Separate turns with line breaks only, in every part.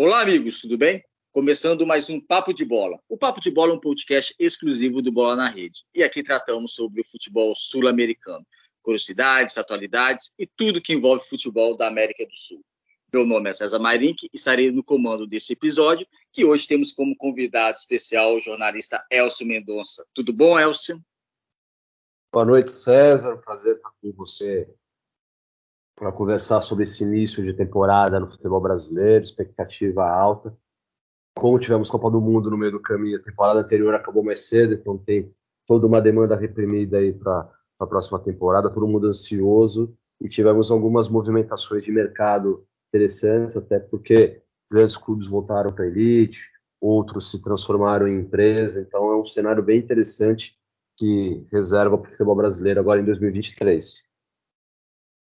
Olá, amigos, tudo bem? Começando mais um Papo de Bola. O Papo de Bola é um podcast exclusivo do Bola na Rede. E aqui tratamos sobre o futebol sul-americano, curiosidades, atualidades e tudo que envolve futebol da América do Sul. Meu nome é César Mairink, estarei no comando desse episódio, que hoje temos como convidado especial o jornalista Elcio Mendonça. Tudo bom, Elcio?
Boa noite, César. Prazer estar com você para conversar sobre esse início de temporada no futebol brasileiro, expectativa alta. Como tivemos Copa do Mundo no meio do caminho, a temporada anterior acabou mais cedo, então tem toda uma demanda reprimida aí para a próxima temporada, todo mundo ansioso e tivemos algumas movimentações de mercado interessantes, até porque grandes clubes voltaram para a elite, outros se transformaram em empresa, então é um cenário bem interessante que reserva para o futebol brasileiro agora em 2023.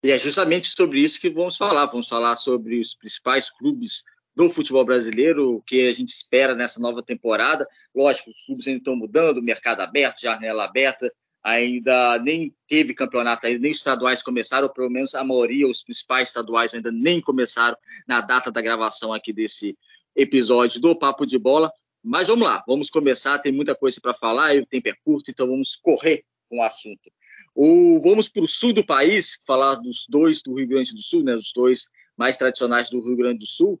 E é justamente sobre isso que vamos falar. Vamos falar sobre os principais clubes do futebol brasileiro, o que a gente espera nessa nova temporada. Lógico, os clubes ainda estão mudando, mercado aberto, janela aberta, ainda nem teve campeonato, ainda nem os estaduais começaram, ou pelo menos a maioria, os principais estaduais ainda nem começaram na data da gravação aqui desse episódio do Papo de Bola. Mas vamos lá, vamos começar, tem muita coisa para falar, e o tempo é curto, então vamos correr com o assunto. O, vamos para o sul do país, falar dos dois do Rio Grande do Sul, né, os dois mais tradicionais do Rio Grande do Sul.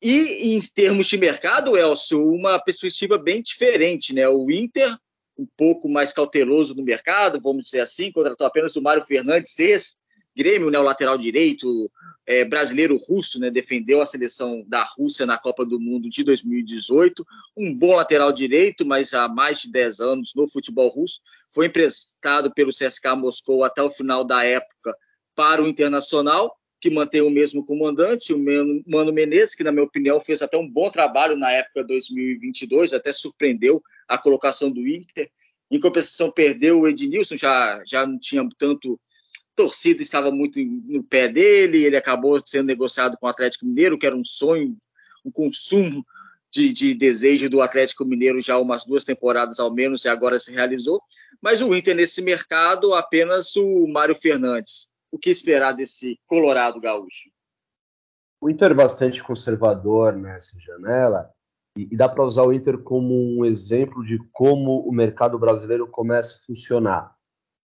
E em termos de mercado, Elcio, uma perspectiva bem diferente. Né? O Inter, um pouco mais cauteloso no mercado, vamos dizer assim, contratou apenas o Mário Fernandes, ex-Grêmio, né, o lateral direito, é, brasileiro russo, né, defendeu a seleção da Rússia na Copa do Mundo de 2018. Um bom lateral direito, mas há mais de 10 anos no futebol russo. Foi emprestado pelo CSKA Moscou até o final da época para o Internacional, que mantém o mesmo comandante, o Mano Menezes, que, na minha opinião, fez até um bom trabalho na época 2022, até surpreendeu a colocação do Inter. Em compensação, perdeu o Ednilson, já, já não tinha tanto torcida estava muito no pé dele, ele acabou sendo negociado com o Atlético Mineiro, que era um sonho, um consumo de, de, desejo do Atlético Mineiro já umas duas temporadas ao menos, e agora se realizou. Mas o Inter nesse mercado, apenas o Mário Fernandes. O que esperar desse Colorado gaúcho?
O Inter é bastante conservador nessa janela, e, e dá para usar o Inter como um exemplo de como o mercado brasileiro começa a funcionar.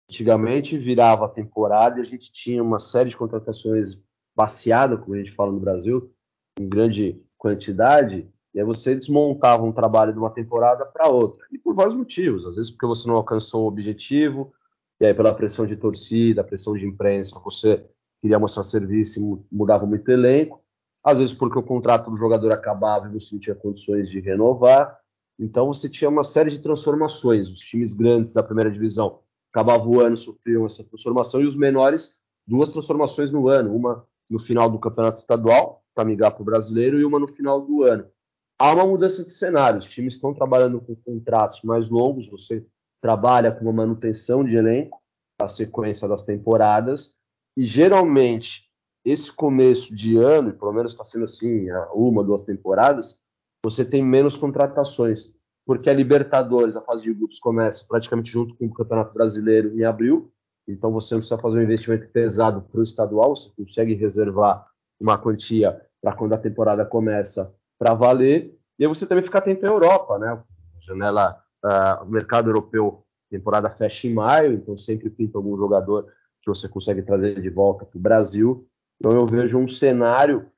Antigamente virava temporada e a gente tinha uma série de contratações baseadas, como a gente fala no Brasil, em grande quantidade, e aí você desmontava um trabalho de uma temporada para outra. E por vários motivos. Às vezes porque você não alcançou o objetivo, e aí pela pressão de torcida, pressão de imprensa, você queria mostrar serviço e mudava muito elenco às vezes porque o contrato do jogador acabava e você não tinha condições de renovar. Então você tinha uma série de transformações. Os times grandes da primeira divisão acabavam o ano, sofriam essa transformação, e os menores, duas transformações no ano, uma no final do campeonato estadual, para migrar para o brasileiro, e uma no final do ano. Há uma mudança de cenário, os times estão trabalhando com contratos mais longos, você trabalha com uma manutenção de elenco, a sequência das temporadas, e geralmente esse começo de ano, pelo menos está sendo assim uma, duas temporadas, você tem menos contratações, porque a Libertadores, a fase de grupos, começa praticamente junto com o Campeonato Brasileiro em abril, então você não precisa fazer um investimento pesado para o estadual, você consegue reservar uma quantia para quando a temporada começa para valer, e aí você também fica atento à Europa, né? Janela, uh, mercado europeu, temporada fecha em maio, então sempre pinta algum jogador que você consegue trazer de volta para o Brasil. Então eu vejo um cenário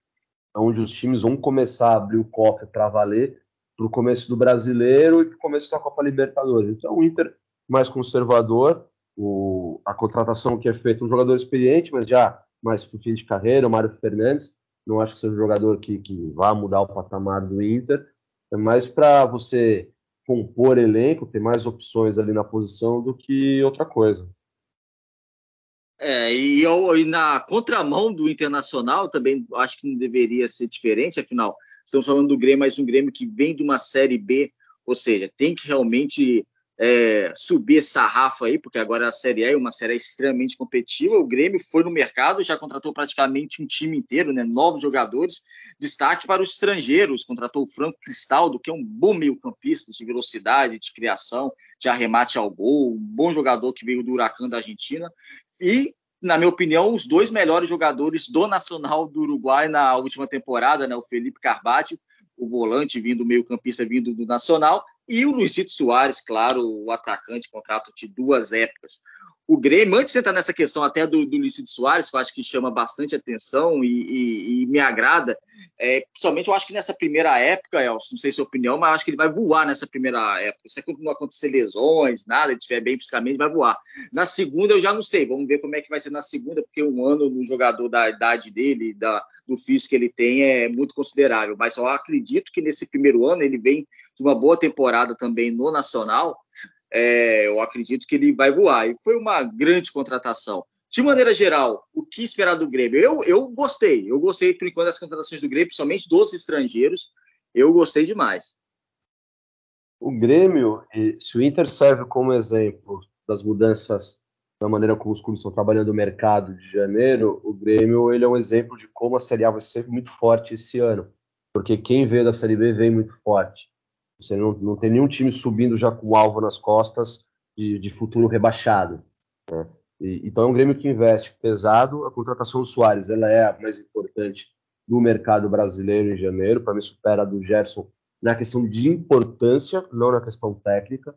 onde os times vão começar a abrir o cofre para valer para o começo do brasileiro e para o começo da Copa Libertadores. Então o Inter mais conservador, o, a contratação que é feita, um jogador experiente, mas já mais para o fim de carreira, o Mário Fernandes, não acho que seja um jogador que, que vá mudar o patamar do Inter, é mais para você compor elenco, ter mais opções ali na posição do que outra coisa.
É, e, e, na contramão do Internacional, também acho que não deveria ser diferente, afinal, estamos falando do Grêmio, mas um Grêmio que vem de uma Série B, ou seja, tem que realmente é, subir essa rafa aí, porque agora a Série A é uma série extremamente competitiva. O Grêmio foi no mercado, já contratou praticamente um time inteiro, né, novos jogadores. Destaque para os estrangeiros, contratou o Franco Cristaldo, que é um bom meio-campista de velocidade, de criação, de arremate ao gol, um bom jogador que veio do Huracan da Argentina. E na minha opinião, os dois melhores jogadores do Nacional do Uruguai na última temporada, né? O Felipe Carbatio, o volante vindo, meio-campista vindo do Nacional, e o Luizito Soares, claro, o atacante, contrato de duas épocas o Grêmio, antes de entrar nessa questão até do, do Lucido Soares, que eu acho que chama bastante atenção e, e, e me agrada, é, principalmente eu acho que nessa primeira época, Elson, não sei se é opinião, mas eu acho que ele vai voar nessa primeira época. Se não acontecer lesões, nada, ele estiver bem fisicamente, vai voar. Na segunda eu já não sei, vamos ver como é que vai ser na segunda, porque um ano no jogador da idade dele, da, do físico que ele tem, é muito considerável. Mas eu acredito que nesse primeiro ano ele vem de uma boa temporada também no Nacional, é, eu acredito que ele vai voar. E foi uma grande contratação. De maneira geral, o que esperar do Grêmio? Eu, eu gostei. Eu gostei, por enquanto, das contratações do Grêmio, principalmente dos estrangeiros. Eu gostei demais.
O Grêmio, se o Inter serve como exemplo das mudanças da maneira como os clubes estão trabalhando no mercado de janeiro, o Grêmio ele é um exemplo de como a Série A vai ser muito forte esse ano. Porque quem veio da Série B vem muito forte. Você não, não tem nenhum time subindo já com o alvo nas costas de, de futuro rebaixado. Né? E, então é um Grêmio que investe pesado. A contratação do Soares ela é a mais importante do mercado brasileiro em janeiro. Para mim, supera a do Gerson na questão de importância, não na questão técnica.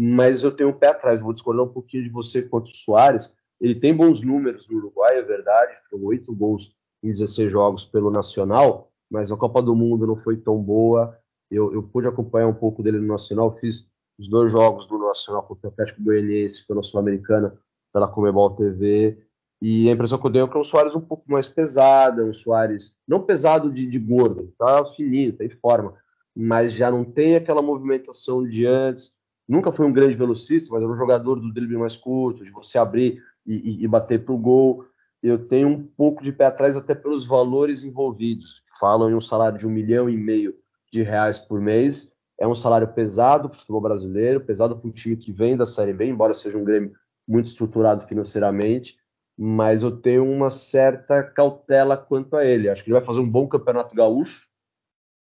Mas eu tenho um pé atrás, vou discordar um pouquinho de você quanto o Soares. Ele tem bons números no Uruguai, é verdade, foram oito gols em 16 jogos pelo Nacional, mas a Copa do Mundo não foi tão boa. Eu, eu pude acompanhar um pouco dele no Nacional, fiz os dois jogos do Nacional contra o Atlético Goianiense pela Sul-Americana, pela Comebol TV, e a impressão que eu tenho é que é um Soares um pouco mais pesado, é um Soares não pesado de, de gordo, tá fininho, tá em forma, mas já não tem aquela movimentação de antes. Nunca foi um grande velocista, mas era um jogador do drible mais curto, de você abrir e, e, e bater pro gol. Eu tenho um pouco de pé atrás até pelos valores envolvidos. Falam em um salário de um milhão e meio de reais por mês. É um salário pesado para o futebol brasileiro, pesado para um time que vem da Série B, embora seja um Grêmio muito estruturado financeiramente, mas eu tenho uma certa cautela quanto a ele. Acho que ele vai fazer um bom campeonato gaúcho,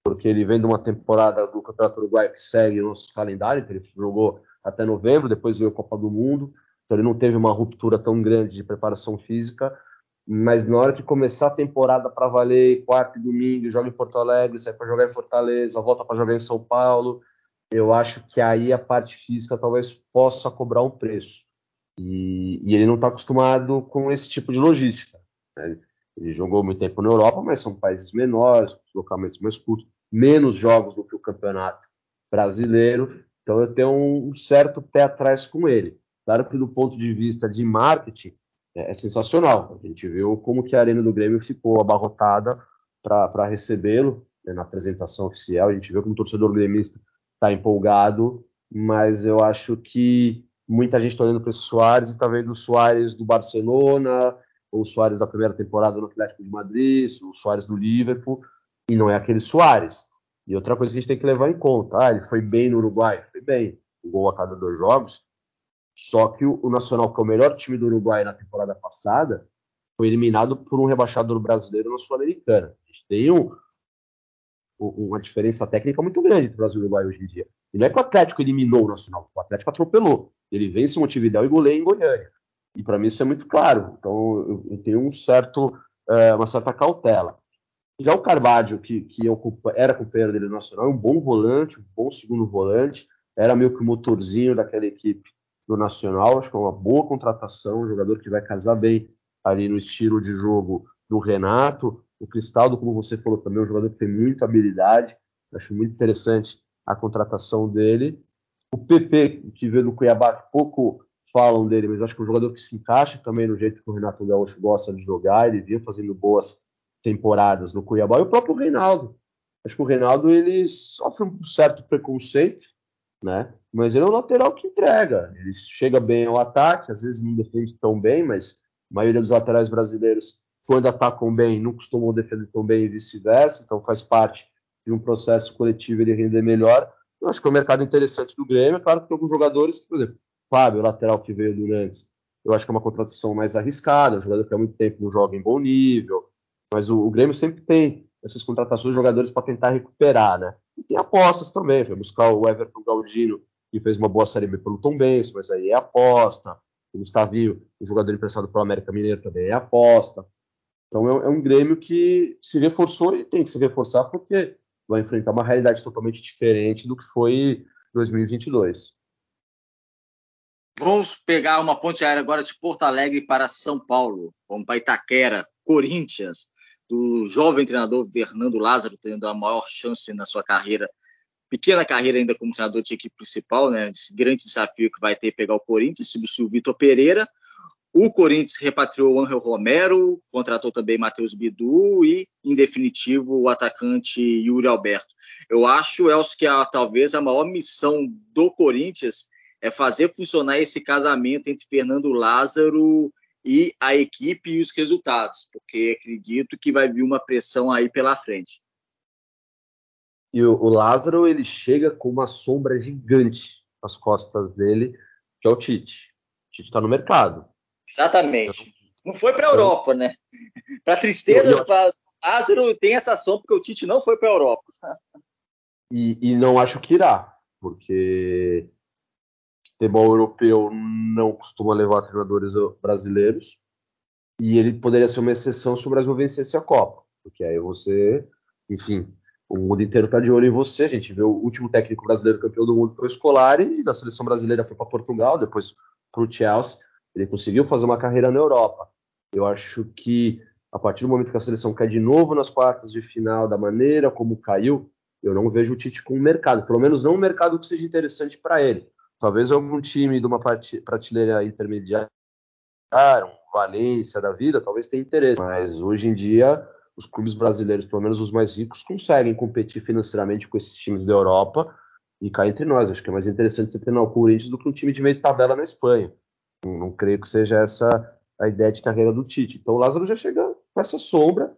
porque ele vem de uma temporada do Campeonato Uruguai que segue o nosso calendário, então ele jogou até novembro, depois veio a Copa do Mundo, então ele não teve uma ruptura tão grande de preparação física, mas na hora que começar a temporada para valer, quarto e domingo, joga em Porto Alegre, sai para jogar em Fortaleza, volta para jogar em São Paulo, eu acho que aí a parte física talvez possa cobrar um preço. E, e ele não está acostumado com esse tipo de logística. Né? Ele jogou muito tempo na Europa, mas são países menores, deslocamentos mais curtos, menos jogos do que o campeonato brasileiro. Então eu tenho um certo pé atrás com ele. Claro que do ponto de vista de marketing, é, é, sensacional. A gente viu como que a Arena do Grêmio ficou abarrotada para recebê-lo né, na apresentação oficial. A gente viu como o torcedor gremista está empolgado, mas eu acho que muita gente está olhando para esse Soares e está vendo o Soares do Barcelona, ou o Soares da primeira temporada no Atlético de Madrid, o Soares do Liverpool, e não é aquele Soares. E outra coisa que a gente tem que levar em conta, ah, ele foi bem no Uruguai, foi bem, um gol a cada dois jogos, só que o, o, Nacional, que é o melhor time do Uruguai na temporada passada, foi eliminado por um rebaixador brasileiro na Sul-Americana. A gente tem um, uma diferença técnica muito grande entre o Brasil e Uruguai hoje em dia. E não é que o Atlético eliminou o Nacional, o Atlético atropelou. Ele vence o Montevideo e goleia em Goiânia. E para mim isso é muito claro. Então eu, eu tenho um certo, é, uma certa cautela. Já o Carvalho, que, que ocupa, era companheiro dele no Nacional, é um bom volante, um bom segundo volante, era meio que o motorzinho daquela equipe do Nacional. Acho que é uma boa contratação, um jogador que vai casar bem ali no estilo de jogo do Renato. O Cristaldo, como você falou também, é um jogador que tem muita habilidade. Acho muito interessante a contratação dele. O PP, que veio no Cuiabá, pouco falam dele, mas acho que é um jogador que se encaixa também no jeito que o Renato Gaúcho gosta de jogar. Ele vinha fazendo boas temporadas no Cuiabá. E o próprio Reinaldo. Acho que o Reinaldo ele sofre um certo preconceito né? Mas ele é um lateral que entrega. Ele chega bem ao ataque, às vezes não defende tão bem, mas a maioria dos laterais brasileiros, quando atacam bem, não costumam defender tão bem e vice-versa. Então faz parte de um processo coletivo ele render melhor. Eu acho que é um mercado interessante do Grêmio. É claro que tem alguns jogadores, por exemplo, Fábio, lateral que veio do Nantes, eu acho que é uma contratação mais arriscada, um jogador que há muito tempo não joga em bom nível, mas o, o Grêmio sempre tem essas contratações de jogadores para tentar recuperar, né? E tem apostas também, foi buscar o Everton Galdino, que fez uma boa Série B pelo Tom Benz, mas aí é aposta. O Gustavinho, um jogador emprestado para o América Mineiro, também é aposta. Então é, é, um Grêmio que se reforçou e tem que se reforçar porque vai enfrentar uma realidade totalmente diferente do que foi 2022.
Vamos pegar uma ponte aérea agora de Porto Alegre para São Paulo. Vamos para Itaquera, Corinthians, do jovem treinador Fernando Lázaro, tendo a maior chance na sua carreira, pequena carreira ainda como treinador de equipe principal, né? Esse grande desafio que vai ter pegar o Corinthians, substituir o Vitor Pereira. O Corinthians repatriou o Angel Romero, contratou também Matheus Bidu e, em definitivo, o atacante Yuri Alberto. Eu acho, Elcio, que a, talvez a maior missão do Corinthians é fazer funcionar esse casamento entre Fernando Lázaro e a equipe e os resultados, porque acredito que vai vir uma pressão aí pela frente.
E o, o Lázaro ele chega com uma sombra gigante nas costas dele, que é o Tite. O Tite está no mercado.
Exatamente. Não foi para a Europa, né? Para tristeza, para Lázaro tem essa sombra porque o Tite não foi para a Europa.
E, e não acho que irá, porque futebol europeu não costuma levar treinadores brasileiros e ele poderia ser uma exceção se o Brasil vencesse a Copa, porque aí você, enfim, o mundo inteiro está de olho em você. A gente vê o último técnico brasileiro campeão do mundo foi o Scolari e da seleção brasileira foi para Portugal, depois para o Chelsea. Ele conseguiu fazer uma carreira na Europa. Eu acho que a partir do momento que a seleção cai de novo nas quartas de final, da maneira como caiu, eu não vejo o Tite com o mercado, pelo menos não um mercado que seja interessante para ele. Talvez algum time de uma prateleira intermediária, um Valência da vida, talvez tenha interesse. Mas hoje em dia, os clubes brasileiros, pelo menos os mais ricos, conseguem competir financeiramente com esses times da Europa e cá entre nós. Acho que é mais interessante você treinar o Corinthians do que um time de meio de tabela na Espanha. Não, não creio que seja essa a ideia de carreira do Tite. Então o Lázaro já chega com essa sombra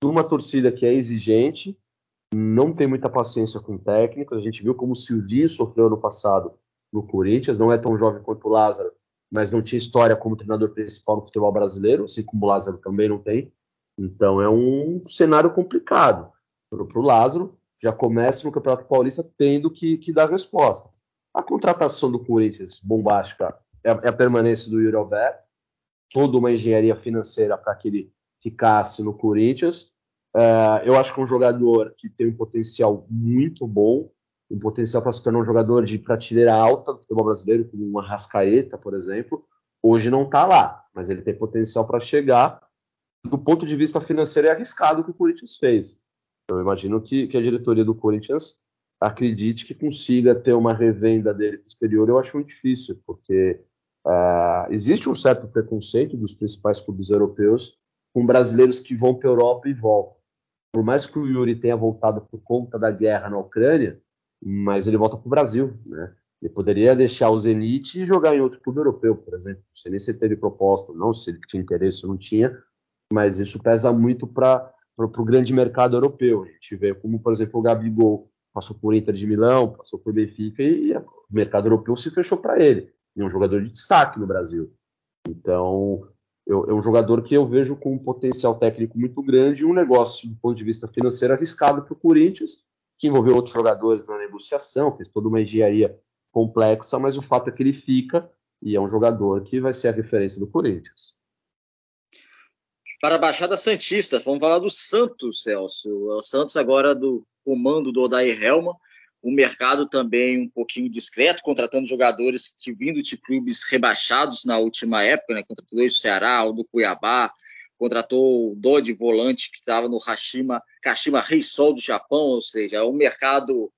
de uma torcida que é exigente, não tem muita paciência com técnicos. A gente viu como o Silvinho sofreu no passado no Corinthians, não é tão jovem quanto o Lázaro, mas não tinha história como treinador principal no futebol brasileiro, assim como o Lázaro também não tem. Então é um cenário complicado para o Lázaro. Já começa no Campeonato Paulista tendo que, que, dar resposta. A contratação do Corinthians, bombástica, é, é a permanência do Yuri Alberto, toda uma engenharia financeira para que ele ficasse no Corinthians. Uh, eu acho que é um jogador que tem um potencial muito bom, um potencial para se tornar um jogador de prateleira alta do futebol brasileiro, como uma Rascaeta, por exemplo. Hoje não está lá, mas ele tem potencial para chegar. Do ponto de vista financeiro, é arriscado o que o Corinthians fez. Eu imagino que, que a diretoria do Corinthians acredite que consiga ter uma revenda dele posterior. Eu acho muito difícil, porque uh, existe um certo preconceito dos principais clubes europeus com brasileiros que vão para a Europa e voltam. Por mais que o Yuri tenha voltado por conta da guerra na Ucrânia, mas ele volta para o Brasil, né? Ele poderia deixar o Zenit e jogar em outro clube europeu, por exemplo. Não sei nem se ele teve proposta, não se ele tinha interesse ou não tinha, mas isso pesa muito para o grande mercado europeu. A gente vê como, por exemplo, o Gabigol passou por Inter de Milão, passou por Benfica e, e o mercado europeu se fechou para ele. é um jogador de destaque no Brasil. Então, eu, é um jogador que eu vejo com um potencial técnico muito grande e um negócio, do ponto de vista financeiro, arriscado para o Corinthians, que envolveu outros jogadores na negociação, fez toda uma engenharia complexa, mas o fato é que ele fica e é um jogador que vai ser a referência do Corinthians.
Para a Baixada Santista, vamos falar do Santos, Celso. O Santos agora do comando do Odair Helma, o mercado também um pouquinho discreto, contratando jogadores que vindo de clubes rebaixados na última época, né? Contratou o Ceará, o do Cuiabá, contratou o Dodi volante que estava no Hashima, Kashima Reisol do Japão, ou seja, é um mercado um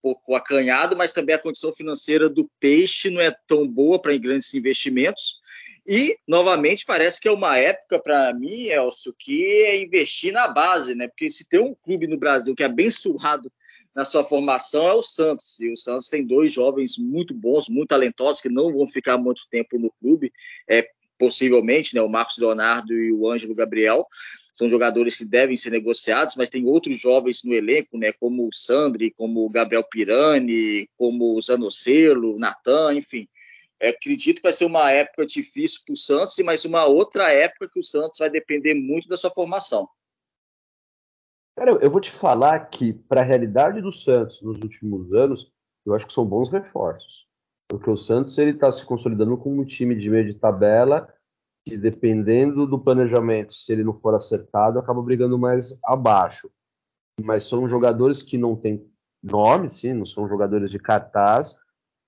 pouco acanhado, mas também a condição financeira do peixe não é tão boa para grandes investimentos. E, novamente, parece que é uma época para mim, Elcio, que é investir na base, né? Porque se tem um clube no Brasil que é abençoado na sua formação é o Santos. E o Santos tem dois jovens muito bons, muito talentosos, que não vão ficar muito tempo no clube. É, possivelmente, né, o Marcos Leonardo e o Ângelo Gabriel, são jogadores que devem ser negociados, mas tem outros jovens no elenco, né, como o Sandri, como o Gabriel Pirani, como o Zanocelo, o Natan, enfim. É, acredito que vai ser uma época difícil para o Santos, mas uma outra época que o Santos vai depender muito da sua formação.
Cara, eu vou te falar que, para a realidade do Santos nos últimos anos, eu acho que são bons reforços. Porque o Santos ele está se consolidando como um time de meio de tabela que, dependendo do planejamento, se ele não for acertado, acaba brigando mais abaixo. Mas são jogadores que não têm nome, sim, não são jogadores de cartaz,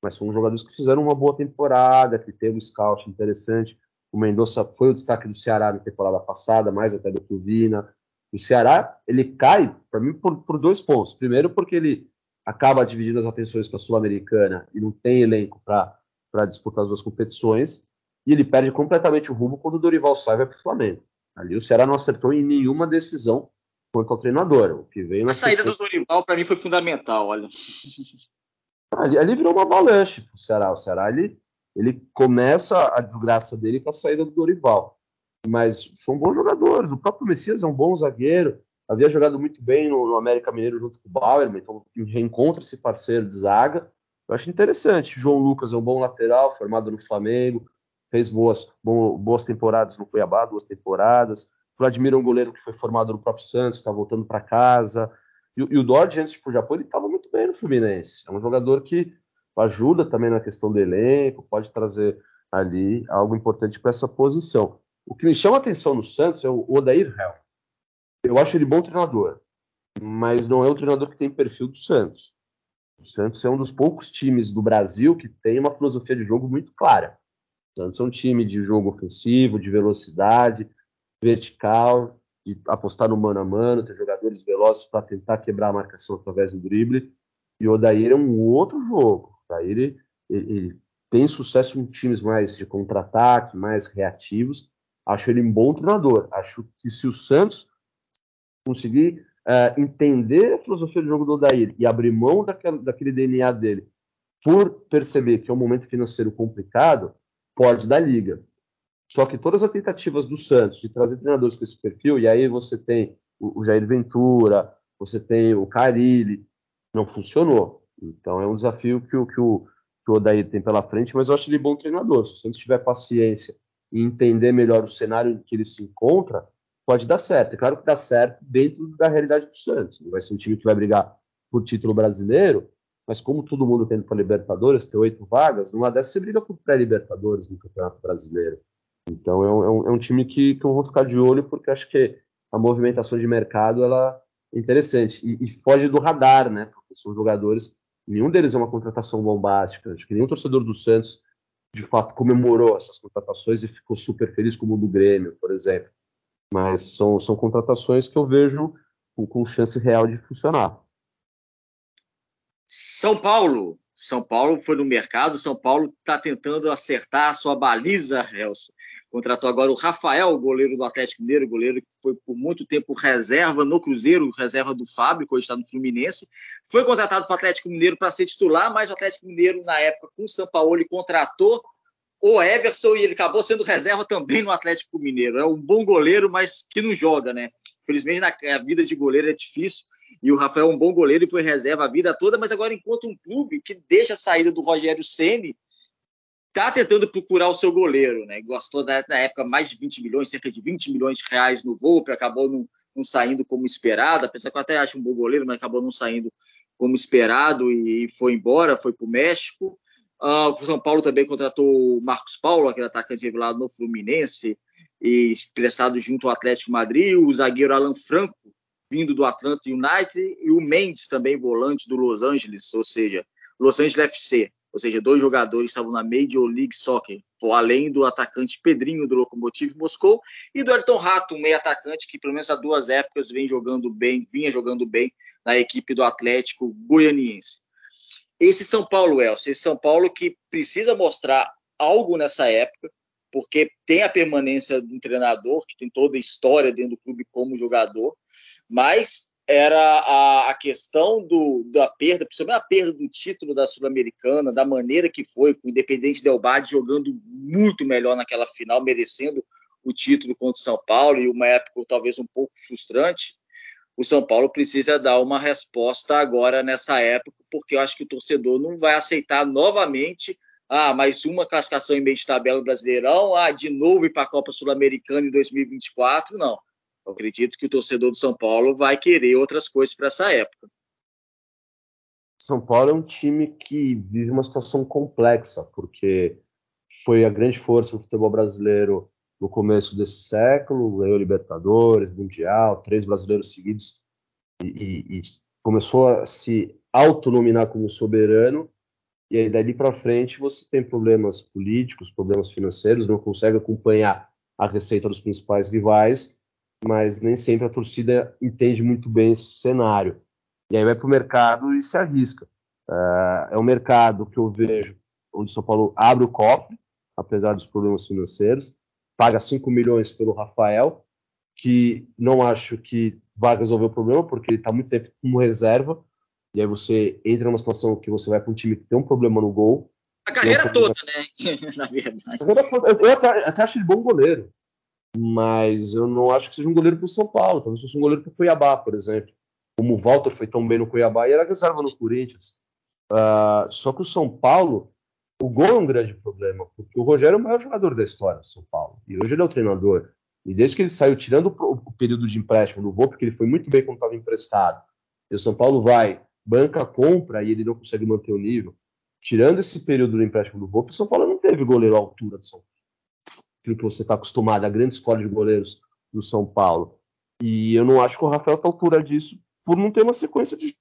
mas são jogadores que fizeram uma boa temporada, que teve um scout interessante. O Mendonça foi o destaque do Ceará na temporada passada, mais até do que o Vina. O Ceará, ele cai, para mim, por, por, dois pontos. Primeiro, porque ele acaba dividindo as atenções com a Sul-Americana e não tem elenco para disputar as duas competições. E ele perde completamente o rumo quando o Dorival sai vai para o Flamengo. Ali o Ceará não acertou em nenhuma decisão quanto ao treinador. O que veio
a saída do Dorival, para mim, foi fundamental. Olha.
Ali, ali virou uma avalanche para o Ceará. O Ceará ele, ele começa a desgraça dele com a saída do Dorival. Mas são bons jogadores. O próprio Messias é um bom zagueiro. Havia jogado muito bem no, no América Mineiro junto com o Bauer, então reencontra esse parceiro de zaga. Eu acho interessante. João Lucas é um bom lateral, formado no Flamengo, fez boas, boas temporadas no Cuiabá, duas temporadas. Vladimir é um goleiro que foi formado no próprio Santos, está voltando para casa. E, e o Dodge, antes de ir para o Japão, ele estava muito bem no Fluminense. É um jogador que ajuda também na questão do elenco, pode trazer ali algo importante para essa posição. O que me chama atenção no Santos é o Odair Hell. Eu acho ele bom treinador, mas não é o treinador que tem perfil do Santos. O Santos é um dos poucos times do Brasil que tem uma filosofia de jogo muito clara. O Santos é um time de jogo ofensivo, de velocidade, vertical, de apostar no mano a mano, ter jogadores velozes para tentar quebrar a marcação através do drible. E o Odair é um outro jogo. O Odair ele, ele tem sucesso em times mais de contra-ataque, mais reativos. Acho ele um bom treinador. Acho que se o Santos conseguir uh, entender a filosofia do jogo do Odair e abrir mão daquele, daquele DNA dele por perceber que é um momento financeiro complicado, pode dar liga. Só que todas as tentativas do Santos de trazer treinadores com esse perfil, e aí você tem o, Jair Ventura, você tem o Carilli, não funcionou. Então é um desafio que o, que o, que o Odair tem pela frente, mas eu acho ele bom treinador. Se o Santos tiver paciência e entender melhor o cenário em que ele se encontra, pode dar certo. É claro que dá certo dentro da realidade do Santos. Não vai ser um time que vai brigar por título brasileiro, mas como todo mundo tem para Libertadores, tem oito vagas, numa dessas você briga por pré-Libertadores no Campeonato Brasileiro. Então é um, é um, é time que, que, eu vou ficar de olho porque acho que a movimentação de mercado ela é interessante e, e, foge do radar, né? Porque são jogadores, nenhum deles é uma contratação bombástica. Acho que nenhum torcedor do Santos de fato comemorou essas contratações e ficou super feliz como o do Grêmio, por exemplo. Mas são, são contratações que eu vejo com, com chance real de funcionar.
São Paulo são Paulo foi no mercado, São Paulo está tentando acertar a sua baliza, Helson. Contratou agora o Rafael, goleiro do Atlético Mineiro, goleiro que foi por muito tempo reserva no Cruzeiro, reserva do Fábio, que hoje está no Fluminense. Foi contratado para o Atlético Mineiro para ser titular, mas o Atlético Mineiro, na época, com o São Paulo, ele contratou o Everson e ele acabou sendo reserva também no Atlético Mineiro. É um bom goleiro, mas que não joga, né? Infelizmente, a vida de goleiro é difícil. E o Rafael é um bom goleiro e foi reserva a vida toda, mas agora encontra um clube que deixa a saída do Rogério Ceni está tentando procurar o seu goleiro, né? Gostou da, na época mais de 20 milhões, cerca de 20 milhões de reais no Volpe, acabou não, não saindo como esperado, apesar que eu até acho um bom goleiro, mas acabou não saindo como esperado e foi embora, foi para o México. Uh, o São Paulo também contratou o Marcos Paulo, aquele atacante revelado no Fluminense, e prestado junto ao Atlético Madrid, o zagueiro Alan Franco, vindo do Atlanta United, e o Mendes, também volante do Los Angeles, ou seja, Los Angeles FC, ou seja, dois jogadores estavam na Major League Soccer, além do atacante Pedrinho do Lokomotiv Moscou e do Ayrton Rato, um meio atacante que pelo menos há duas épocas vem jogando bem, vinha jogando bem na equipe do Atlético Goianiense. Esse São Paulo, Elcio, esse São Paulo que precisa mostrar algo nessa época, porque tem a permanência de um treinador que tem toda a história dentro do clube como jogador, mas era a, a questão do, da perda, principalmente a perda do título da Sul-Americana, da maneira que foi, com o Independente Del Bade jogando muito melhor naquela final, merecendo o título contra o São Paulo, e uma época talvez um pouco frustrante. O São Paulo precisa dar uma resposta agora nessa época, porque eu acho que o torcedor não vai aceitar novamente ah, mais uma classificação em meio de tabela Brasileirão, ah, de novo ir para a Copa Sul-Americana em 2024, não. Eu acredito que o torcedor do São Paulo vai querer outras coisas para essa época.
São Paulo é um time que vive uma situação complexa, porque foi a grande força do futebol brasileiro no começo desse século, ganhou Libertadores, Mundial, três brasileiros seguidos e, e, e começou a se autonominar como soberano. E aí dali para frente você tem problemas políticos, problemas financeiros, não consegue acompanhar a receita dos principais rivais, mas nem sempre a torcida entende muito bem esse cenário. E aí vai para o mercado e se arrisca. Uh, é um mercado que eu vejo onde o São Paulo abre o cofre, apesar dos problemas financeiros, paga 5 milhões pelo Rafael, que não acho que vai resolver o problema, porque ele está muito tempo como reserva, e aí você entra numa situação que você vai para um time que tem um problema no gol.
A carreira é um toda, né? Na verdade.
Eu até, até acho ele bom goleiro, mas eu não acho que seja um goleiro para o São Paulo. Talvez fosse um goleiro para o Cuiabá, por exemplo. Como o Walter foi tão bem no Cuiabá e era reserva no Corinthians. Uh, só que o São Paulo, o gol é um grande problema, porque o Rogério é o maior jogador da história do São Paulo. E hoje ele é o treinador. E desde que ele saiu, tirando o, período de empréstimo do Vô, porque ele foi muito bem quando estava emprestado, e o São Paulo vai, banca compra e ele não consegue manter o nível. Tirando esse período do empréstimo do Volpe, o São Paulo não teve goleiro à altura do São Paulo. Aquilo que você está acostumado, a grande escola de goleiros do São Paulo. E eu não acho que o Rafael está à altura disso por não ter uma sequência de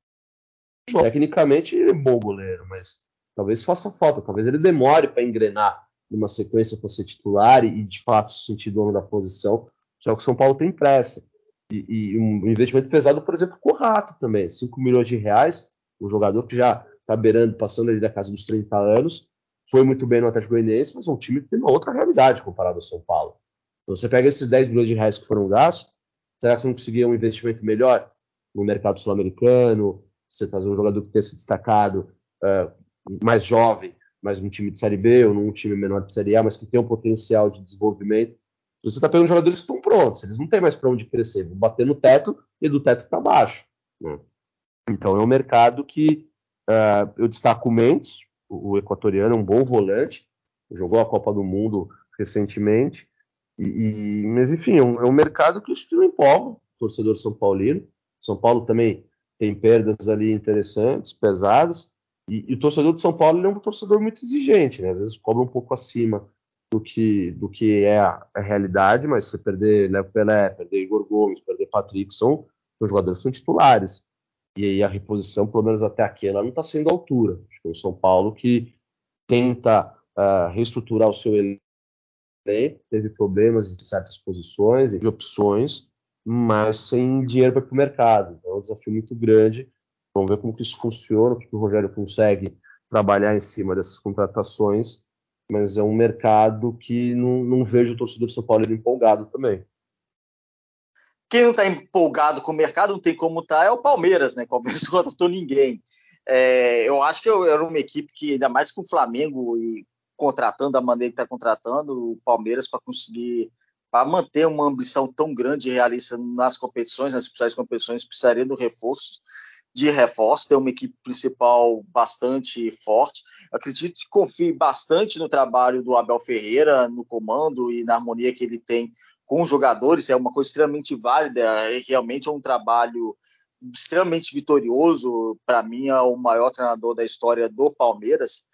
jogos. Tecnicamente, ele é bom goleiro, mas talvez faça falta, talvez ele demore para engrenar numa sequência para ser titular e, de fato se sentir dono da posição. Só que o São Paulo tem pressa. E, e, um investimento pesado, por exemplo, com o Rato também, 5 milhões de reais, um jogador que já está beirando, passando ali da casa dos 30 anos, foi muito bem no Atlético Goianiense, mas é um time que tem uma outra realidade comparado ao São Paulo. Então você pega esses 10 milhões de reais que foram gastos, será que você não conseguia um investimento melhor no mercado sul-americano? Você trazer um jogador que tenha se destacado uh, mais jovem, mais um time de Série B ou num time menor de Série A, mas que tem um potencial de desenvolvimento você está pegando jogadores que estão prontos, eles não têm mais para onde crescer, vão bater no teto e do teto para baixo. Né? Então é um mercado que uh, eu destaco o Mendes, o, equatoriano, é um bom volante, jogou a Copa do Mundo recentemente, e, e mas enfim, é um, é um, mercado que não empolga o torcedor São Paulino. São Paulo também tem perdas ali interessantes, pesadas, e, e o torcedor de São Paulo é um torcedor muito exigente, né? às vezes cobra um pouco acima do que, do que é a, a realidade, mas se perder Léo Pelé, perder Igor Gomes, perder Patrick, são, são jogadores que são titulares. E aí a reposição, pelo menos até aqui, ela não está sendo à altura. Acho que é o São Paulo que tenta uh, reestruturar o seu elenco, teve problemas em certas posições, de opções, mas sem dinheiro para o mercado. Então é um desafio muito grande. Vamos ver como que isso funciona, o que o Rogério consegue trabalhar em cima dessas contratações mas é um mercado que não, não vejo o torcedor de São Paulo empolgado também.
Quem não está empolgado com o mercado, não tem como estar, tá, é o Palmeiras, né? O Palmeiras não contratou ninguém. É, eu acho que era uma equipe que, ainda mais com o Flamengo e contratando da maneira que está contratando, o Palmeiras para conseguir, para manter uma ambição tão grande e realista nas competições, nas principais competições, precisaria do reforço de reforço, tem uma equipe principal bastante forte. Acredito que confie bastante no trabalho do Abel Ferreira, no comando e na harmonia que ele tem com os jogadores, é uma coisa extremamente válida, é realmente é um trabalho extremamente vitorioso, para mim é o maior treinador da história do Palmeiras,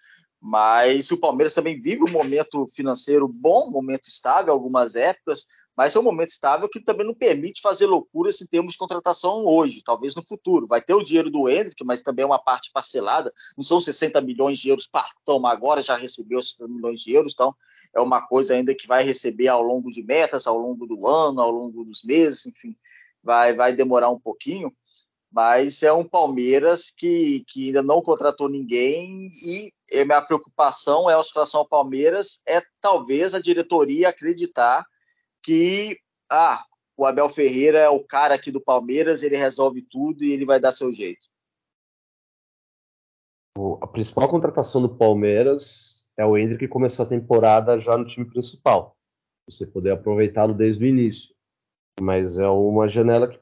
mas o Palmeiras também vive um momento financeiro bom, momento estável, algumas épocas, mas é um momento estável que também não permite fazer loucuras em termos de contratação hoje, talvez no futuro. Vai ter o dinheiro do Hendrick, mas também é uma parte parcelada, não são 60 milhões de euros para toma agora, já recebeu 60 milhões de euros, então é uma coisa ainda que vai receber ao longo de metas, ao longo do ano, ao longo dos meses, enfim, vai, vai demorar um pouquinho mas é um Palmeiras que, que ainda não contratou ninguém e a minha preocupação é a situação ao Palmeiras é talvez a diretoria acreditar que ah, o Abel Ferreira é o cara aqui do Palmeiras, ele resolve tudo e ele vai dar seu jeito.
A principal contratação do Palmeiras é o Hendrick que começou a temporada já no time principal. Você poder aproveitá-lo desde o início mas é uma janela que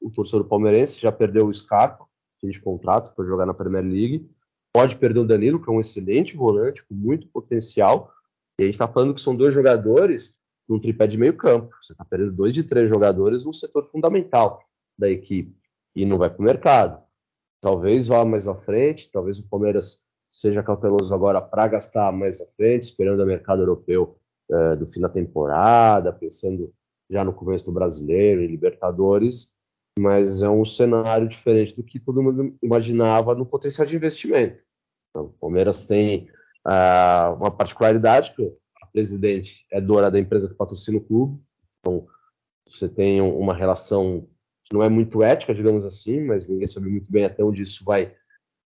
o torcedor palmeirense. Já perdeu o Scarpa, fim de contrato, para jogar na Premier League. Pode perder o Danilo, que é um excelente volante, com muito potencial. E a gente está falando que são dois jogadores num tripé de meio campo. Você está perdendo dois de três jogadores no setor fundamental da equipe. E não vai para o mercado. talvez vá mais à frente, talvez o Palmeiras seja cauteloso agora para gastar mais à frente, esperando o mercado europeu é, do fim da temporada, pensando já no começo do brasileiro, em Libertadores, mas é um cenário diferente do que todo mundo imaginava no potencial de investimento. Então, o Palmeiras tem uh, uma particularidade, que a presidente é dona da empresa que patrocina o clube, então você tem uma relação que não é muito ética, digamos assim, mas ninguém sabe muito bem até onde isso vai